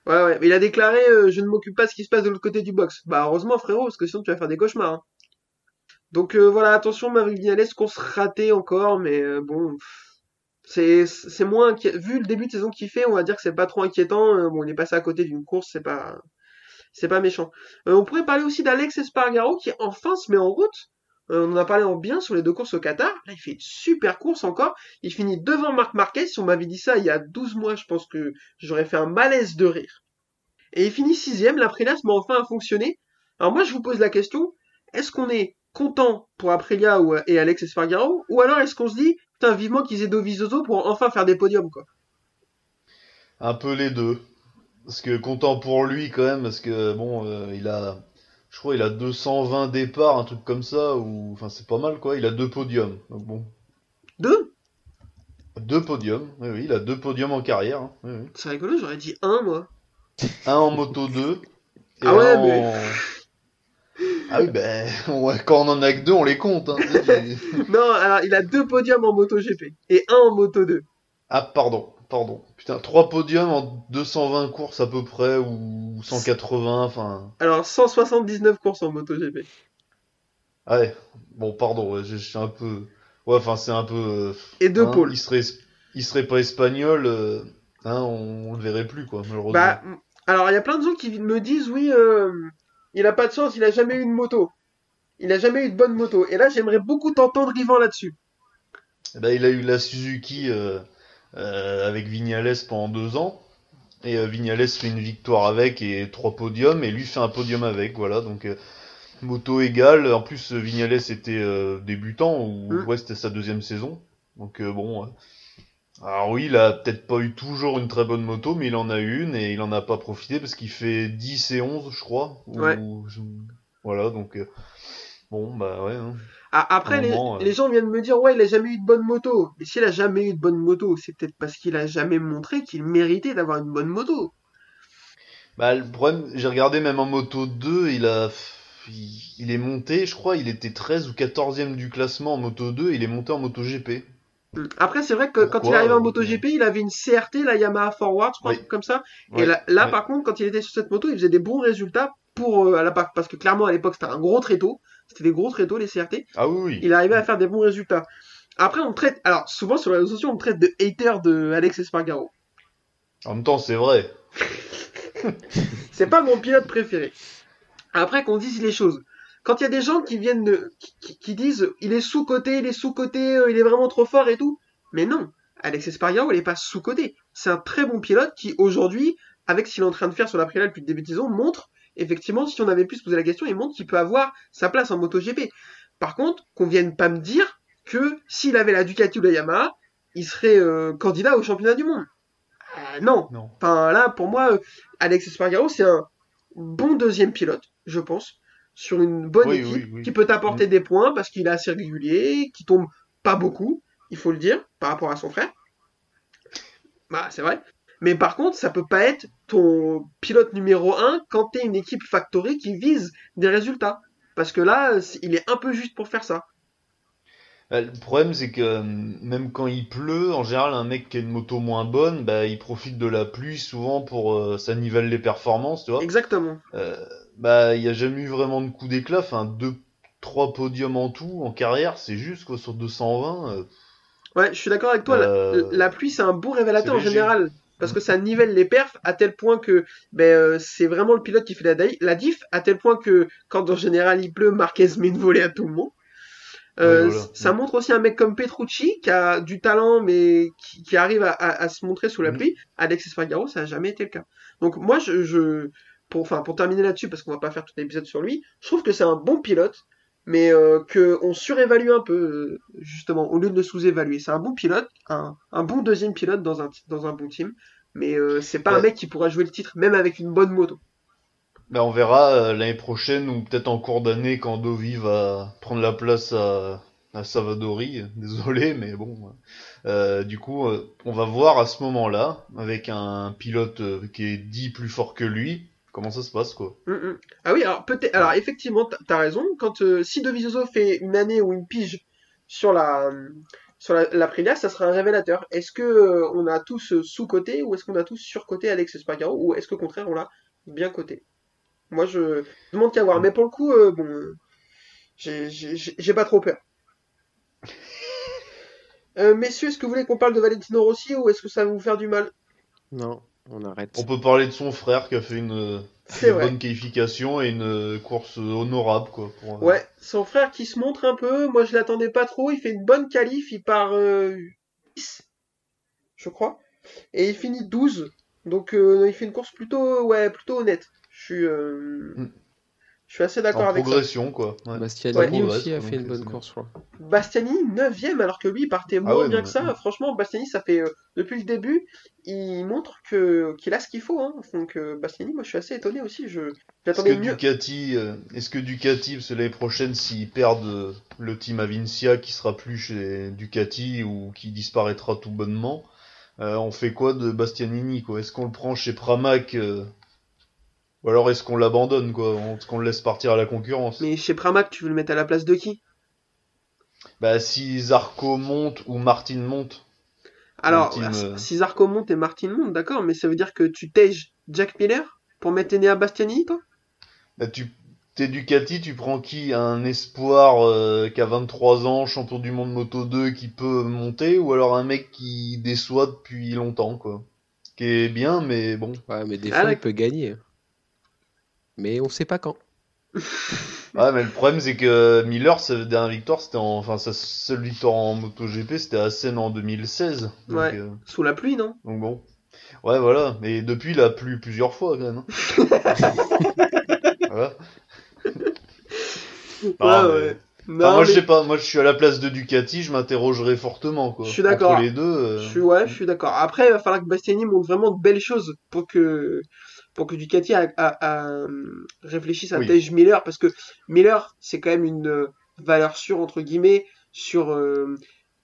Speaker 1: Ouais, ouais. Mais il a déclaré, euh, je ne m'occupe pas de ce qui se passe de l'autre côté du box. Bah, heureusement, frérot, parce que sinon tu vas faire des cauchemars. hein. Donc voilà, attention, Maverick Vignales, course ratée encore, mais bon, c'est c'est moins vu le début de saison qu'il fait, on va dire que c'est pas trop inquiétant. Bon, il est passé à côté d'une course, c'est pas c'est pas méchant. Euh, on pourrait parler aussi d'Alex Espargaro qui enfin se met en route. Euh, on en a parlé en bien sur les deux courses au Qatar. Là, il fait une super course encore. Il finit devant Marc Marquez. Si on m'avait dit ça il y a 12 mois, je pense que j'aurais fait un malaise de rire. Et il finit sixième. L'Aprilia se met enfin à fonctionner. Alors moi, je vous pose la question. Est-ce qu'on est content pour Aprilia et Alex Espargaro? Ou alors est-ce qu'on se dit, putain, vivement qu'ils aient Dovizioso pour enfin faire des podiums, quoi?
Speaker 3: Un peu les deux. Parce que content pour lui quand même, parce que bon, euh, il a, je crois, il a 220 départs, un truc comme ça, ou enfin c'est pas mal quoi. Il a deux podiums, donc bon,
Speaker 1: Deux?
Speaker 3: Deux podiums. Oui, oui, il a deux podiums en carrière. hein. Oui, oui.
Speaker 1: C'est rigolo, j'aurais dit un, moi.
Speaker 3: Un en moto 2 et
Speaker 1: Ah ouais,
Speaker 3: en...
Speaker 1: mais-
Speaker 3: Ah oui, ben ouais, quand on en a que deux, on les compte. Hein.
Speaker 1: Non, alors il a deux podiums en MotoGP et un en Moto 2.
Speaker 3: ah pardon, pardon. Putain, trois podiums en 220 courses à peu près ou 180, enfin.
Speaker 1: Alors 179 courses en MotoGP.
Speaker 3: Ah ouais, bon, pardon, ouais, je, suis un peu. Ouais, enfin, c'est un peu. euh,
Speaker 1: Et deux
Speaker 3: hein,
Speaker 1: pôles.
Speaker 3: Il serait, il serait pas espagnol, euh, hein, on, on le verrait plus, quoi, malheureusement.
Speaker 1: Bah, alors il y a plein de gens qui me disent oui, euh, il a pas de chance, il a jamais eu une moto. Il a jamais eu de bonne moto. Et là, j'aimerais beaucoup t'entendre, Yvan, là-dessus.
Speaker 3: Eh ben, il a eu la Suzuki euh, avec Vignales pendant deux ans. Et euh, Vignales fait une victoire avec et trois podiums. Et lui fait un podium avec. Voilà, donc euh, moto égale. En plus, euh, Vignales était euh, débutant. Ou
Speaker 1: Mm.
Speaker 3: ouais, c'était sa deuxième saison. Donc euh, bon. euh, alors oui, il a peut-être pas eu toujours une très bonne moto, mais il en a une et il en a pas profité parce qu'il fait 10 et 11, je crois. Ou-
Speaker 1: Ouais.
Speaker 3: Voilà, donc euh, bon, bah ouais. hein.
Speaker 1: Après,
Speaker 3: Un
Speaker 1: les,
Speaker 3: moment, euh.
Speaker 1: les gens viennent me dire ouais, il a jamais eu de bonne moto. Mais s'il a jamais eu de bonne moto, c'est peut-être parce qu'il a jamais montré qu'il méritait d'avoir une bonne moto.
Speaker 3: Bah, le problème, j'ai regardé même en moto 2, il a, il, il est monté, je crois, il était 13 ou 14e du classement en moto 2, il est monté en moto GP.
Speaker 1: Hmm. Après, c'est vrai que quand il est arrivé en
Speaker 3: euh,
Speaker 1: MotoGP, il avait une CRT, la Yamaha Forward, je crois,
Speaker 3: Oui.
Speaker 1: un truc comme ça. Et là, par contre, quand il était sur cette moto, il faisait des bons résultats pour euh, à la parce que clairement à l'époque c'était un gros tréteau, c'était des gros tréteaux les CRT.
Speaker 3: Ah oui, oui.
Speaker 1: Il arrivait à faire des bons résultats. Après, on traite, alors souvent sur les réseaux sociaux, on traite de hater de Alex Espargaro.
Speaker 3: En même temps, c'est vrai.
Speaker 1: C'est pas mon pilote préféré. Après qu'on dise les choses. Quand il y a des gens qui viennent de, qui, qui- qui disent il est sous-coté, il est sous-coté, euh, il est vraiment trop fort et tout. Mais non, Alex Espargaro, il est pas sous-coté. c'est un très bon pilote qui, aujourd'hui, avec ce qu'il est en train de faire sur la Prila depuis le début de saison, montre, effectivement, si on avait pu se poser la question, il montre qu'il peut avoir sa place en MotoGP. Par contre, qu'on vienne pas me dire que s'il avait la Ducati ou la Yamaha, il serait euh, candidat au championnat du monde. Euh, non.
Speaker 3: Non.
Speaker 1: Enfin, là, pour moi, euh, Alex Espargaro, c'est un bon deuxième pilote, je pense, sur une bonne
Speaker 3: Oui,
Speaker 1: équipe
Speaker 3: oui, oui.
Speaker 1: qui peut t'apporter
Speaker 3: Mm.
Speaker 1: des points parce qu'il est assez régulier, qui tombe pas beaucoup, il faut le dire, par rapport à son frère. Bah, c'est vrai. Mais par contre, ça peut pas être ton pilote numéro 1 quand t'es une équipe factory qui vise des résultats. Parce que là, il est un peu juste pour faire ça.
Speaker 3: Bah, Le problème, c'est que euh, même quand il pleut, en général, un mec qui a une moto moins bonne, bah, il profite de la pluie souvent pour euh, ça nivelle les performances, tu vois.
Speaker 1: Exactement.
Speaker 3: Euh, bah, il y a jamais eu vraiment de coup d'éclat. Enfin, deux, trois podiums en tout en carrière, c'est juste quoi sur 220. euh,
Speaker 1: Ouais, je suis d'accord avec toi. la- La, pluie, c'est un bon révélateur en général. Parce que ça nivelle les perfs à tel point que ben, euh, c'est vraiment le pilote qui fait la, di- la diff, à tel point que quand en général il pleut, Marquez met une volée à tout le monde. Euh,
Speaker 3: voilà.
Speaker 1: Ça montre aussi un mec comme Petrucci qui a du talent mais qui, qui arrive à, à- à se montrer sous la
Speaker 3: Mhm.
Speaker 1: pluie. Alex Espargaro, ça n'a jamais été le cas. Donc moi, je, je pour, enfin, pour terminer là-dessus, parce qu'on va pas faire tout l'épisode sur lui, je trouve que c'est un bon pilote, mais euh, que on surévalue un peu euh, justement au lieu de le sous-évaluer. C'est un bon pilote, un, un bon deuxième pilote dans un dans un bon team, mais euh, c'est pas un mec qui pourra jouer le titre même avec une bonne moto.
Speaker 3: Bah, on verra euh, l'année prochaine ou peut-être en cours d'année quand Dovi va prendre la place à, à Savadori. Désolé, mais bon. Euh, du coup, on va voir à ce moment-là, avec un pilote qui est dit plus fort que lui, comment ça se passe, quoi?
Speaker 1: Mm, mm. Ah oui, alors peut-être. Alors effectivement, t'as- raison. Quand euh, si Dovizioso fait une année ou une pige sur la sur la, la ça sera un révélateur. Est-ce que euh, on a tous euh, sous-coté ou est-ce qu'on a tous sur-coté Alex Espargaro ou est-ce qu'au contraire on l'a bien coté? Moi, je demande qu'à voir. Mais pour le coup, euh, bon, j'ai- j'ai j'ai- j'ai pas trop peur. Euh, messieurs, est-ce que vous voulez qu'on parle de Valentino Rossi ou est-ce que ça va vous faire du mal?
Speaker 2: Non, on arrête.
Speaker 3: On peut parler de son frère qui a fait une, euh, bonne qualification et une euh, course honorable, quoi. Pour, euh,
Speaker 1: Ouais, son frère qui se montre un peu, moi je l'attendais pas trop, il fait une bonne qualif, il part euh, 10, je crois, et il finit 12, donc euh, il fait une course plutôt, ouais, plutôt honnête. Je suis, euh,
Speaker 3: Mm.
Speaker 1: Je suis assez d'accord
Speaker 3: en
Speaker 1: avec ça.
Speaker 3: progression, quoi. Ouais.
Speaker 2: Bastiani
Speaker 1: Ouais.
Speaker 2: aussi a fait une bonne course, je crois.
Speaker 1: Bastiani 9ème alors que lui il partait moins
Speaker 3: Ah ouais,
Speaker 1: bien que ça. Franchement, Bastiani ça fait euh, depuis le début, il montre que qu'il a ce qu'il faut. Hein. Donc euh, Bastiani, moi je suis assez étonné aussi. Je
Speaker 3: Est-ce
Speaker 1: j'attendais
Speaker 3: que
Speaker 1: mieux.
Speaker 3: Ducati, euh, est-ce que Ducati, parce que l'année prochaine, s'ils perdent euh, le team Avincia qui sera plus chez Ducati ou qui disparaîtra tout bonnement, euh, on fait quoi de Bastianini, quoi? Est-ce qu'on le prend chez Pramac euh, ou alors est-ce qu'on l'abandonne, quoi? Est-ce qu'on le laisse partir à la concurrence?
Speaker 1: Mais chez Pramac, tu veux le mettre à la place de qui?
Speaker 3: Bah, si Zarco monte ou Martin monte,
Speaker 1: Alors,
Speaker 3: euh,
Speaker 1: si Zarco monte et Martin monte, d'accord, mais ça veut dire que tu tèges Jack Miller pour mettre Enea Bastiani, toi?
Speaker 3: Bah, tu t'es Ducati, tu prends qui? Un espoir euh, qui a 23 ans, champion du monde Moto 2 qui peut monter, ou alors un mec qui déçoit depuis longtemps, quoi? Qui est bien, mais bon.
Speaker 2: Ouais, mais des
Speaker 1: Ah,
Speaker 2: fois, il peut gagner. Mais on sait pas quand.
Speaker 3: Ouais, mais le problème, c'est que Miller, sa dernière victoire, c'était en... Enfin, sa seule victoire en MotoGP, c'était à Seine en 2016. Donc,
Speaker 1: Ouais.
Speaker 3: euh,
Speaker 1: Sous la pluie, non?
Speaker 3: donc bon. Ouais, voilà. Mais depuis, il a plu plusieurs fois, quand même. hein. voilà. Non,
Speaker 1: Ouais,
Speaker 3: mais-
Speaker 1: ouais.
Speaker 3: Enfin,
Speaker 1: Non,
Speaker 3: moi, je sais pas. Moi, je suis à la place de Ducati, je m'interrogerais fortement, quoi.
Speaker 1: Je suis d'accord.
Speaker 3: Entre les deux. euh,
Speaker 1: je suis, ouais, je suis d'accord. Après, il va falloir que Bastiani montre vraiment de belles choses pour que, pour que Ducati a, a- a, hum, réfléchisse à
Speaker 3: Oui.
Speaker 1: tège Miller, parce que Miller, c'est quand même une euh, valeur sûre, entre guillemets, sur, euh,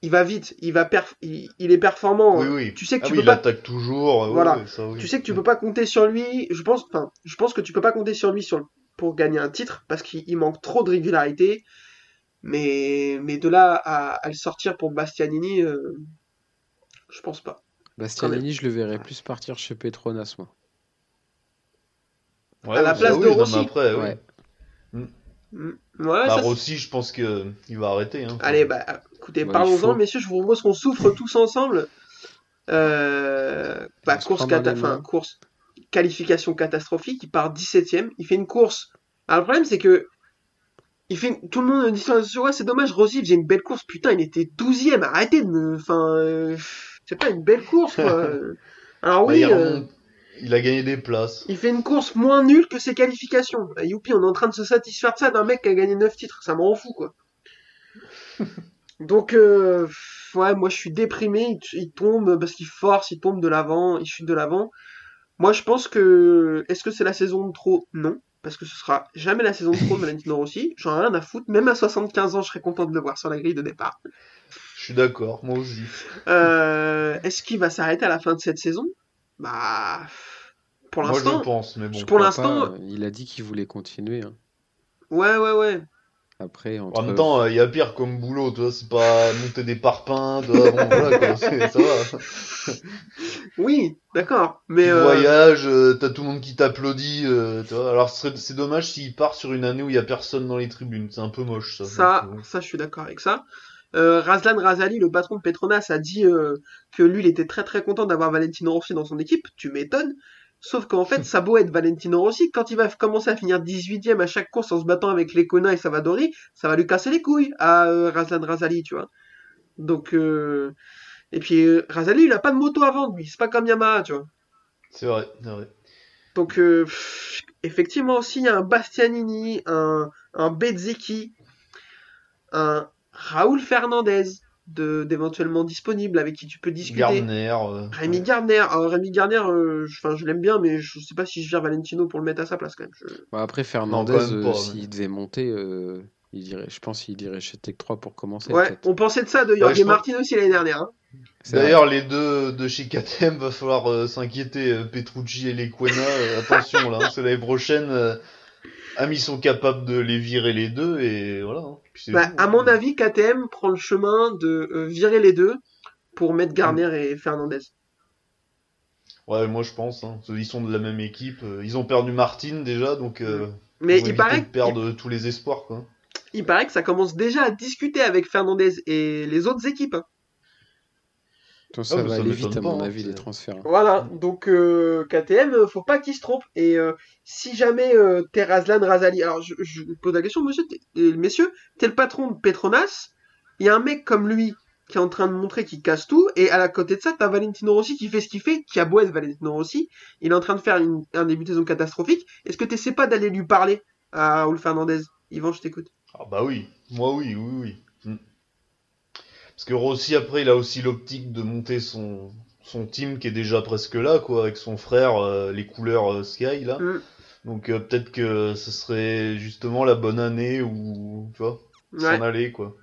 Speaker 1: il va vite, il va perf- il, il est performant.
Speaker 3: Oui, oui.
Speaker 1: Tu sais que
Speaker 3: Ah
Speaker 1: tu
Speaker 3: oui,
Speaker 1: peux
Speaker 3: il
Speaker 1: pas
Speaker 3: attaque toujours. euh,
Speaker 1: Voilà.
Speaker 3: ouais, ça, oui.
Speaker 1: Tu sais que tu peux pas compter sur lui. Je pense, enfin, je pense que tu peux pas compter sur lui sur le- pour gagner un titre parce qu'il il manque trop de régularité. Mais, mais de là à, à le sortir pour Bastianini, euh, je pense pas.
Speaker 2: Bastianini, je le verrais plus partir chez Petronas, moi.
Speaker 3: Ouais,
Speaker 1: à la
Speaker 3: ça,
Speaker 1: place de Rossi.
Speaker 3: après.
Speaker 2: Ouais.
Speaker 1: Mm. Ouais,
Speaker 3: Bah,
Speaker 1: ça,
Speaker 3: Rossi, je pense que il va arrêter. Hein.
Speaker 1: Allez, bah, écoutez,
Speaker 2: Bah,
Speaker 1: parlons-en,
Speaker 2: faut.
Speaker 1: messieurs. Je vous propose qu'on souffre tous ensemble. Euh, bah, course, cata- enfin, qualification catastrophique. Il part 17ème. Il fait une course. Alors, le problème, c'est que il fait une- tout le monde dit ouais, c'est dommage, Rossi faisait une belle course. Putain, il était 12ème. Arrêtez de me, enfin, euh, c'est pas une belle course, quoi. Alors
Speaker 3: Bah,
Speaker 1: oui,
Speaker 3: il,
Speaker 1: euh,
Speaker 3: remonte- il a gagné des places.
Speaker 1: il fait une course moins nulle que ses qualifications. Bah, youpi, on est en train de se satisfaire de ça d'un mec qui a gagné 9 titres. Ça me rend fou, quoi. Donc, euh, ouais, moi je suis déprimé. Il, il tombe parce qu'il force, il tombe de l'avant, il chute de l'avant. Moi je pense que. Est-ce que c'est la saison de trop? Non. Parce que ce sera jamais la saison de trop de Valentino Rossi. J'en ai rien à foutre. Même à 75 ans, je serais content de le voir sur la grille de départ.
Speaker 3: Je suis d'accord, moi aussi.
Speaker 1: Euh, est-ce qu'il va s'arrêter à la fin de cette saison? Bah. Pour
Speaker 3: Moi, je
Speaker 1: l'instant.
Speaker 3: pense, mais bon.
Speaker 1: pour l'instant-
Speaker 2: euh, il a dit qu'il voulait continuer. hein.
Speaker 1: Ouais, ouais, ouais.
Speaker 2: Après, entre...
Speaker 3: En même temps, il y a pire comme boulot, tu vois, c'est pas monter des parpaings, tu vois, bon, voilà, quoi, c'est- ça va.
Speaker 1: Oui, d'accord. Mais.
Speaker 3: Tu
Speaker 1: euh,
Speaker 3: voyages, euh, t'as tout le monde qui t'applaudit, euh, tu vois. Alors, c'est dommage s'il part sur une année où il y a personne dans les tribunes, c'est un peu moche, ça.
Speaker 1: Ça,
Speaker 3: Donc, euh,
Speaker 1: ça, je suis d'accord avec ça. Euh, Razlan Razali, le patron de Petronas, a dit euh, que lui, il était très très content d'avoir Valentino Rossi dans son équipe. Tu m'étonnes. Sauf qu'en fait, ça beau être Valentino Rossi, quand il va commencer à finir 18ème à chaque course en se battant avec Lecona et Savadori, ça va lui casser les couilles à euh, Razlan Razali, tu vois. Donc, euh... et puis euh, Razali, il a pas de moto à vendre, lui. C'est pas comme Yamaha, tu vois.
Speaker 3: c'est vrai, c'est vrai.
Speaker 1: Donc, pff, effectivement aussi, il y a un Bastianini, un, un Bezzecchi, un Raoul Fernandez, de, d'éventuellement disponible, avec qui tu peux discuter.
Speaker 3: Garner. euh,
Speaker 1: Rémi
Speaker 3: ouais.
Speaker 1: Gardner, alors Rémi Gardner, euh, je, l'aime bien, mais je sais pas si je vire Valentino pour le mettre à sa place quand même. Je-
Speaker 2: Bah, après, Fernandez, euh,
Speaker 3: mais-
Speaker 2: s'il devait monter, euh, il irait, je pense qu'il irait chez Tech 3 pour commencer.
Speaker 1: Ouais, on pensait de ça de Jorge
Speaker 3: pense-
Speaker 1: Martin aussi l'année dernière. hein.
Speaker 3: D'ailleurs, les deux de chez KTM, va falloir euh, s'inquiéter. euh, Petrucci et Lequena, euh, attention là, hein, c'est l'année prochaine. Euh, Amis sont capables de les virer les deux et voilà. hein.
Speaker 1: Bah, à
Speaker 3: hein.
Speaker 1: mon avis, KTM prend le chemin de euh, virer les deux pour mettre Garner et Fernandez.
Speaker 3: Ouais, moi je pense. Hein. Ils sont de la même équipe. Ils ont perdu Martin déjà, donc euh,
Speaker 1: Mais
Speaker 3: ils
Speaker 1: il paraît,
Speaker 3: de perdre tous les espoirs. Quoi.
Speaker 1: il paraît que ça commence déjà à discuter avec Fernandez et les autres équipes. hein.
Speaker 2: Ça
Speaker 3: Ah, mais
Speaker 2: va
Speaker 3: ça
Speaker 2: aller vite, à mon avis, les transferts.
Speaker 1: Voilà, donc euh, KTM, euh, faut pas qu'il se trompe. Et euh, si jamais euh, t'es Razlan Razali, alors je, je vous pose la question, monsieur, t'es- euh, messieurs, t'es le patron de Petronas, il y a un mec comme lui qui est en train de montrer qu'il casse tout, et à la côté de ça, t'as Valentino Rossi qui fait ce qu'il fait, qui a beau être Valentino Rossi, il est en train de faire une- un début de saison catastrophique. Est-ce que t'essaies pas d'aller lui parler à Raoul Fernandez Yvan, je t'écoute.
Speaker 3: Ah bah oui, moi oui, oui, oui. Parce que Rossi après, il a aussi l'optique de monter son son team qui est déjà presque là, quoi, avec son frère, euh, les couleurs euh, Sky là.
Speaker 1: Mm.
Speaker 3: Donc euh, peut-être que ce serait justement la bonne année où tu vois
Speaker 1: Ouais.
Speaker 3: s'en aller quoi.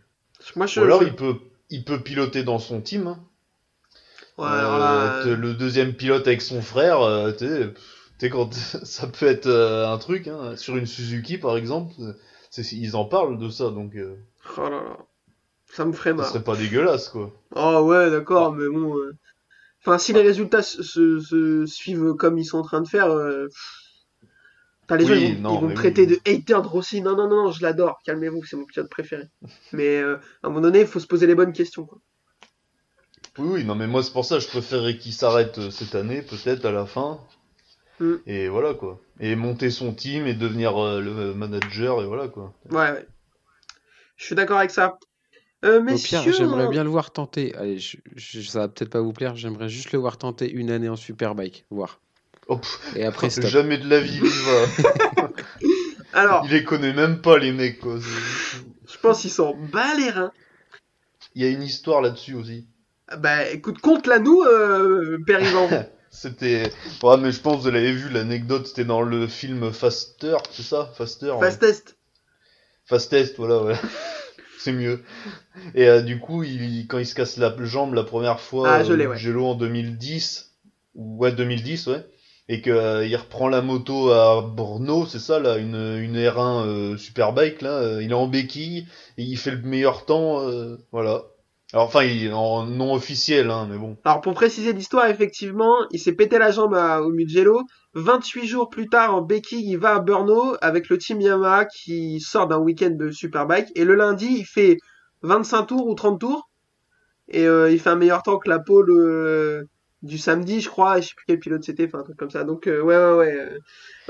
Speaker 1: Moi, je,
Speaker 3: Ou alors
Speaker 1: je-
Speaker 3: il peut il peut piloter dans son team. hein.
Speaker 1: Ouais, là,
Speaker 3: le deuxième pilote avec son frère, tu sais, quand ça peut être un truc hein, sur une Suzuki par exemple, ils en parlent de ça donc
Speaker 1: oh là là. Ça me ferait mal.
Speaker 3: serait pas dégueulasse quoi.
Speaker 1: Oh ouais, d'accord, mais bon. euh, Enfin, si les résultats se, se- se suivent comme ils sont en train de faire, euh... Enfin, les
Speaker 3: Oui,
Speaker 1: gens ils vont,
Speaker 3: non,
Speaker 1: ils vont
Speaker 3: mais
Speaker 1: me traiter
Speaker 3: oui.
Speaker 1: de hater de Rossi. Non, non, non, non, je l'adore. Calmez-vous, c'est mon pilote préféré. mais euh, à un moment donné, il faut se poser les bonnes questions. Quoi.
Speaker 3: Oui, oui, non, mais moi, c'est pour ça, je préférerais qu'il s'arrête euh, cette année, peut-être à la fin.
Speaker 1: Mm.
Speaker 3: Et voilà, quoi. Et monter son team et devenir euh, le manager, et voilà, quoi.
Speaker 1: Ouais, ouais. Je suis d'accord avec ça. Euh,
Speaker 2: Au pire, j'aimerais
Speaker 1: hein,
Speaker 2: bien le voir tenter. Allez, je- je- ça va peut-être pas vous plaire, j'aimerais juste le voir tenter une année en Superbike, voir.
Speaker 3: Oh,
Speaker 2: Et après, stop.
Speaker 3: jamais de la vie, il y va.
Speaker 1: Alors,
Speaker 3: il les connaît même pas, les mecs, quoi.
Speaker 1: Je pense qu'ils sont bas les reins.
Speaker 3: Il y a une histoire là-dessus aussi.
Speaker 1: Bah, écoute, compte-la nous, euh.
Speaker 3: C'était. Ouais, mais je pense que vous l'avez vu, l'anecdote, c'était dans le film Faster, c'est ça? Faster ouais.
Speaker 1: Fast test.
Speaker 3: Fastest, voilà, ouais. C'est mieux. Et euh, du coup, il, quand il se casse la jambe la première fois,
Speaker 1: Ah, je
Speaker 3: euh,
Speaker 1: ouais.
Speaker 3: En 2010, ou ouais, 2010, ouais, et que euh, il reprend la moto à Brno, c'est ça, là, une, une R1 euh, Superbike, là, euh, il est en béquille, et il fait le meilleur temps, euh, voilà. Alors, enfin, il est en non officiel, hein, mais bon.
Speaker 1: Alors pour préciser l'histoire, effectivement, il s'est pété la jambe à- au Mugello. 28 jours plus tard, en béquille, il va à Brno avec le team Yamaha qui sort d'un week-end de Superbike. Et le lundi, il fait 25 tours ou 30 tours. Et euh, il fait un meilleur temps que la pole euh, du samedi, je crois. Et je sais plus quel pilote c'était, enfin un truc comme ça. Donc euh, ouais, ouais, ouais.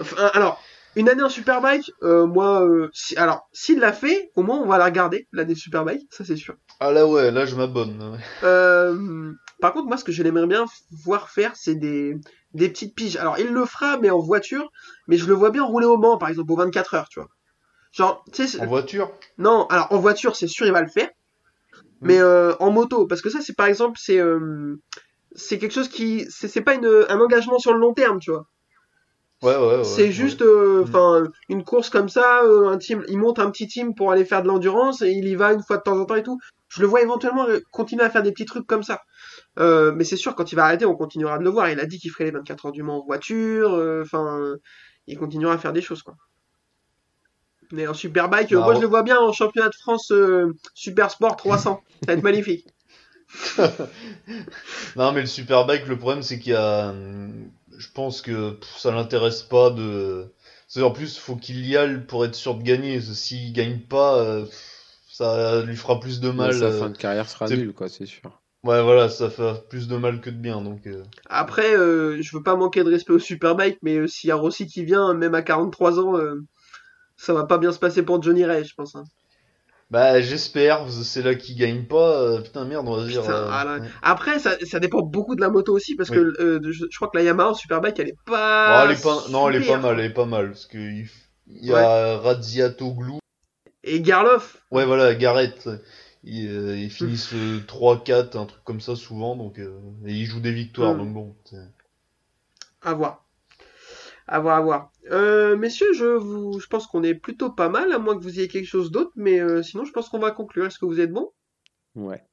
Speaker 1: euh. Alors, une année en Superbike, moi, si, alors s'il l'a fait, au moins on va la regarder, l'année Superbike, ça c'est sûr.
Speaker 3: Ah là, ouais, là, je m'abonne.
Speaker 1: Euh, Par contre, moi, ce que je l'aimerais bien voir faire, c'est des, des petites piges. Alors, il le fera, mais en voiture, mais je le vois bien rouler au Mans, par exemple, aux 24 heures, tu vois. Genre, tu sais,
Speaker 3: En voiture?
Speaker 1: Non, alors en voiture, c'est sûr, il va le faire. Mais euh, en moto, parce que ça, c'est par exemple, c'est euh, c'est quelque chose qui, c'est pas une, un engagement sur le long terme, tu vois.
Speaker 3: Ouais, ouais, ouais.
Speaker 1: c'est juste, euh,
Speaker 3: Mm.
Speaker 1: enfin, une course comme ça, euh, un team, il monte un petit team pour aller faire de l'endurance et il y va une fois de temps en temps et tout. Je le vois éventuellement euh, continuer à faire des petits trucs comme ça. Euh, mais c'est sûr, quand il va arrêter, on continuera de le voir. Il a dit qu'il ferait les 24 heures du Mans en voiture. euh, Enfin, il continuera à faire des choses, quoi. Mais en superbike,
Speaker 3: Bah,
Speaker 1: moi je le vois bien en championnat de France Super Sport 300. Ça va être magnifique.
Speaker 3: Non, mais le Superbike, le problème, c'est qu'il y a. Je pense que pff, ça l'intéresse pas de. En plus, faut qu'il y aille pour être sûr de gagner. S'il gagne pas, euh, ça lui fera plus de mal.
Speaker 2: sa
Speaker 3: euh,
Speaker 2: fin de carrière sera nulle, quoi, c'est sûr.
Speaker 3: Ouais, voilà, ça fait plus de mal que de bien. Donc, euh,
Speaker 1: Après, euh, je veux pas manquer de respect au Superbike, mais euh, s'il y a Rossi qui vient, même à 43 ans, euh, ça va pas bien se passer pour Johnny Ray, je pense. hein.
Speaker 3: bah, j'espère. C'est là qu'il gagne pas. euh, putain, merde, on va dire.
Speaker 1: Putain,
Speaker 3: euh,
Speaker 1: ah là.
Speaker 3: ouais.
Speaker 1: Après, ça, ça dépend beaucoup de la moto aussi, parce
Speaker 3: Oui.
Speaker 1: que euh, je, je crois que la Yamaha en Superbike, elle est
Speaker 3: Bon,
Speaker 1: pas.
Speaker 3: elle est pas... Non, elle est pas mal, elle est pas mal. Parce que il il y a Radziatoglou.
Speaker 1: Et Garloff,
Speaker 3: Ouais, voilà, Garrett. Ils, euh, ils finissent euh, 3-4, un truc comme ça souvent. Donc, euh, et ils jouent des victoires.
Speaker 1: Mm.
Speaker 3: Donc, bon.
Speaker 1: à voir. À voir, à voir. Euh, messieurs, je, vous, je pense qu'on est plutôt pas mal, à moins que vous ayez quelque chose d'autre, mais euh, sinon, je pense qu'on va conclure. Est-ce que vous êtes bon?
Speaker 2: Ouais.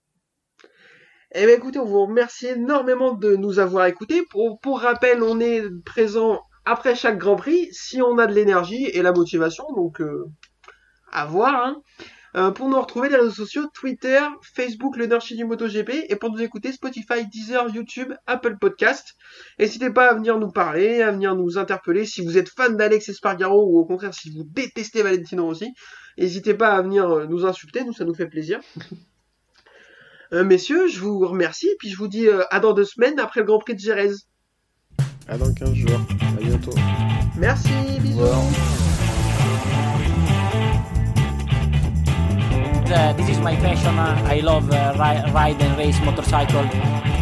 Speaker 1: Eh bien, écoutez, on vous remercie énormément de nous avoir écoutés. Pour, pour rappel, on est présent après chaque Grand Prix, si on a de l'énergie et la motivation, donc euh, à voir. Hein. Euh, pour nous retrouver, les réseaux sociaux, Twitter, Facebook, le Nurchi du MotoGP, et pour nous écouter, Spotify, Deezer, YouTube, Apple Podcast. N'hésitez pas à venir nous parler, à venir nous interpeller. Si vous êtes fan d'Alex Espargaro ou au contraire si vous détestez Valentino Rossi, n'hésitez pas à venir euh, nous insulter, nous ça nous fait plaisir. Euh, messieurs, je vous remercie, puis je vous dis euh, à dans deux semaines après le Grand Prix de Jerez.
Speaker 2: À dans 15 jours. À bientôt.
Speaker 1: Merci, bisous.
Speaker 4: This is my passion. Uh, I love uh, ri- ride and race motorcycle.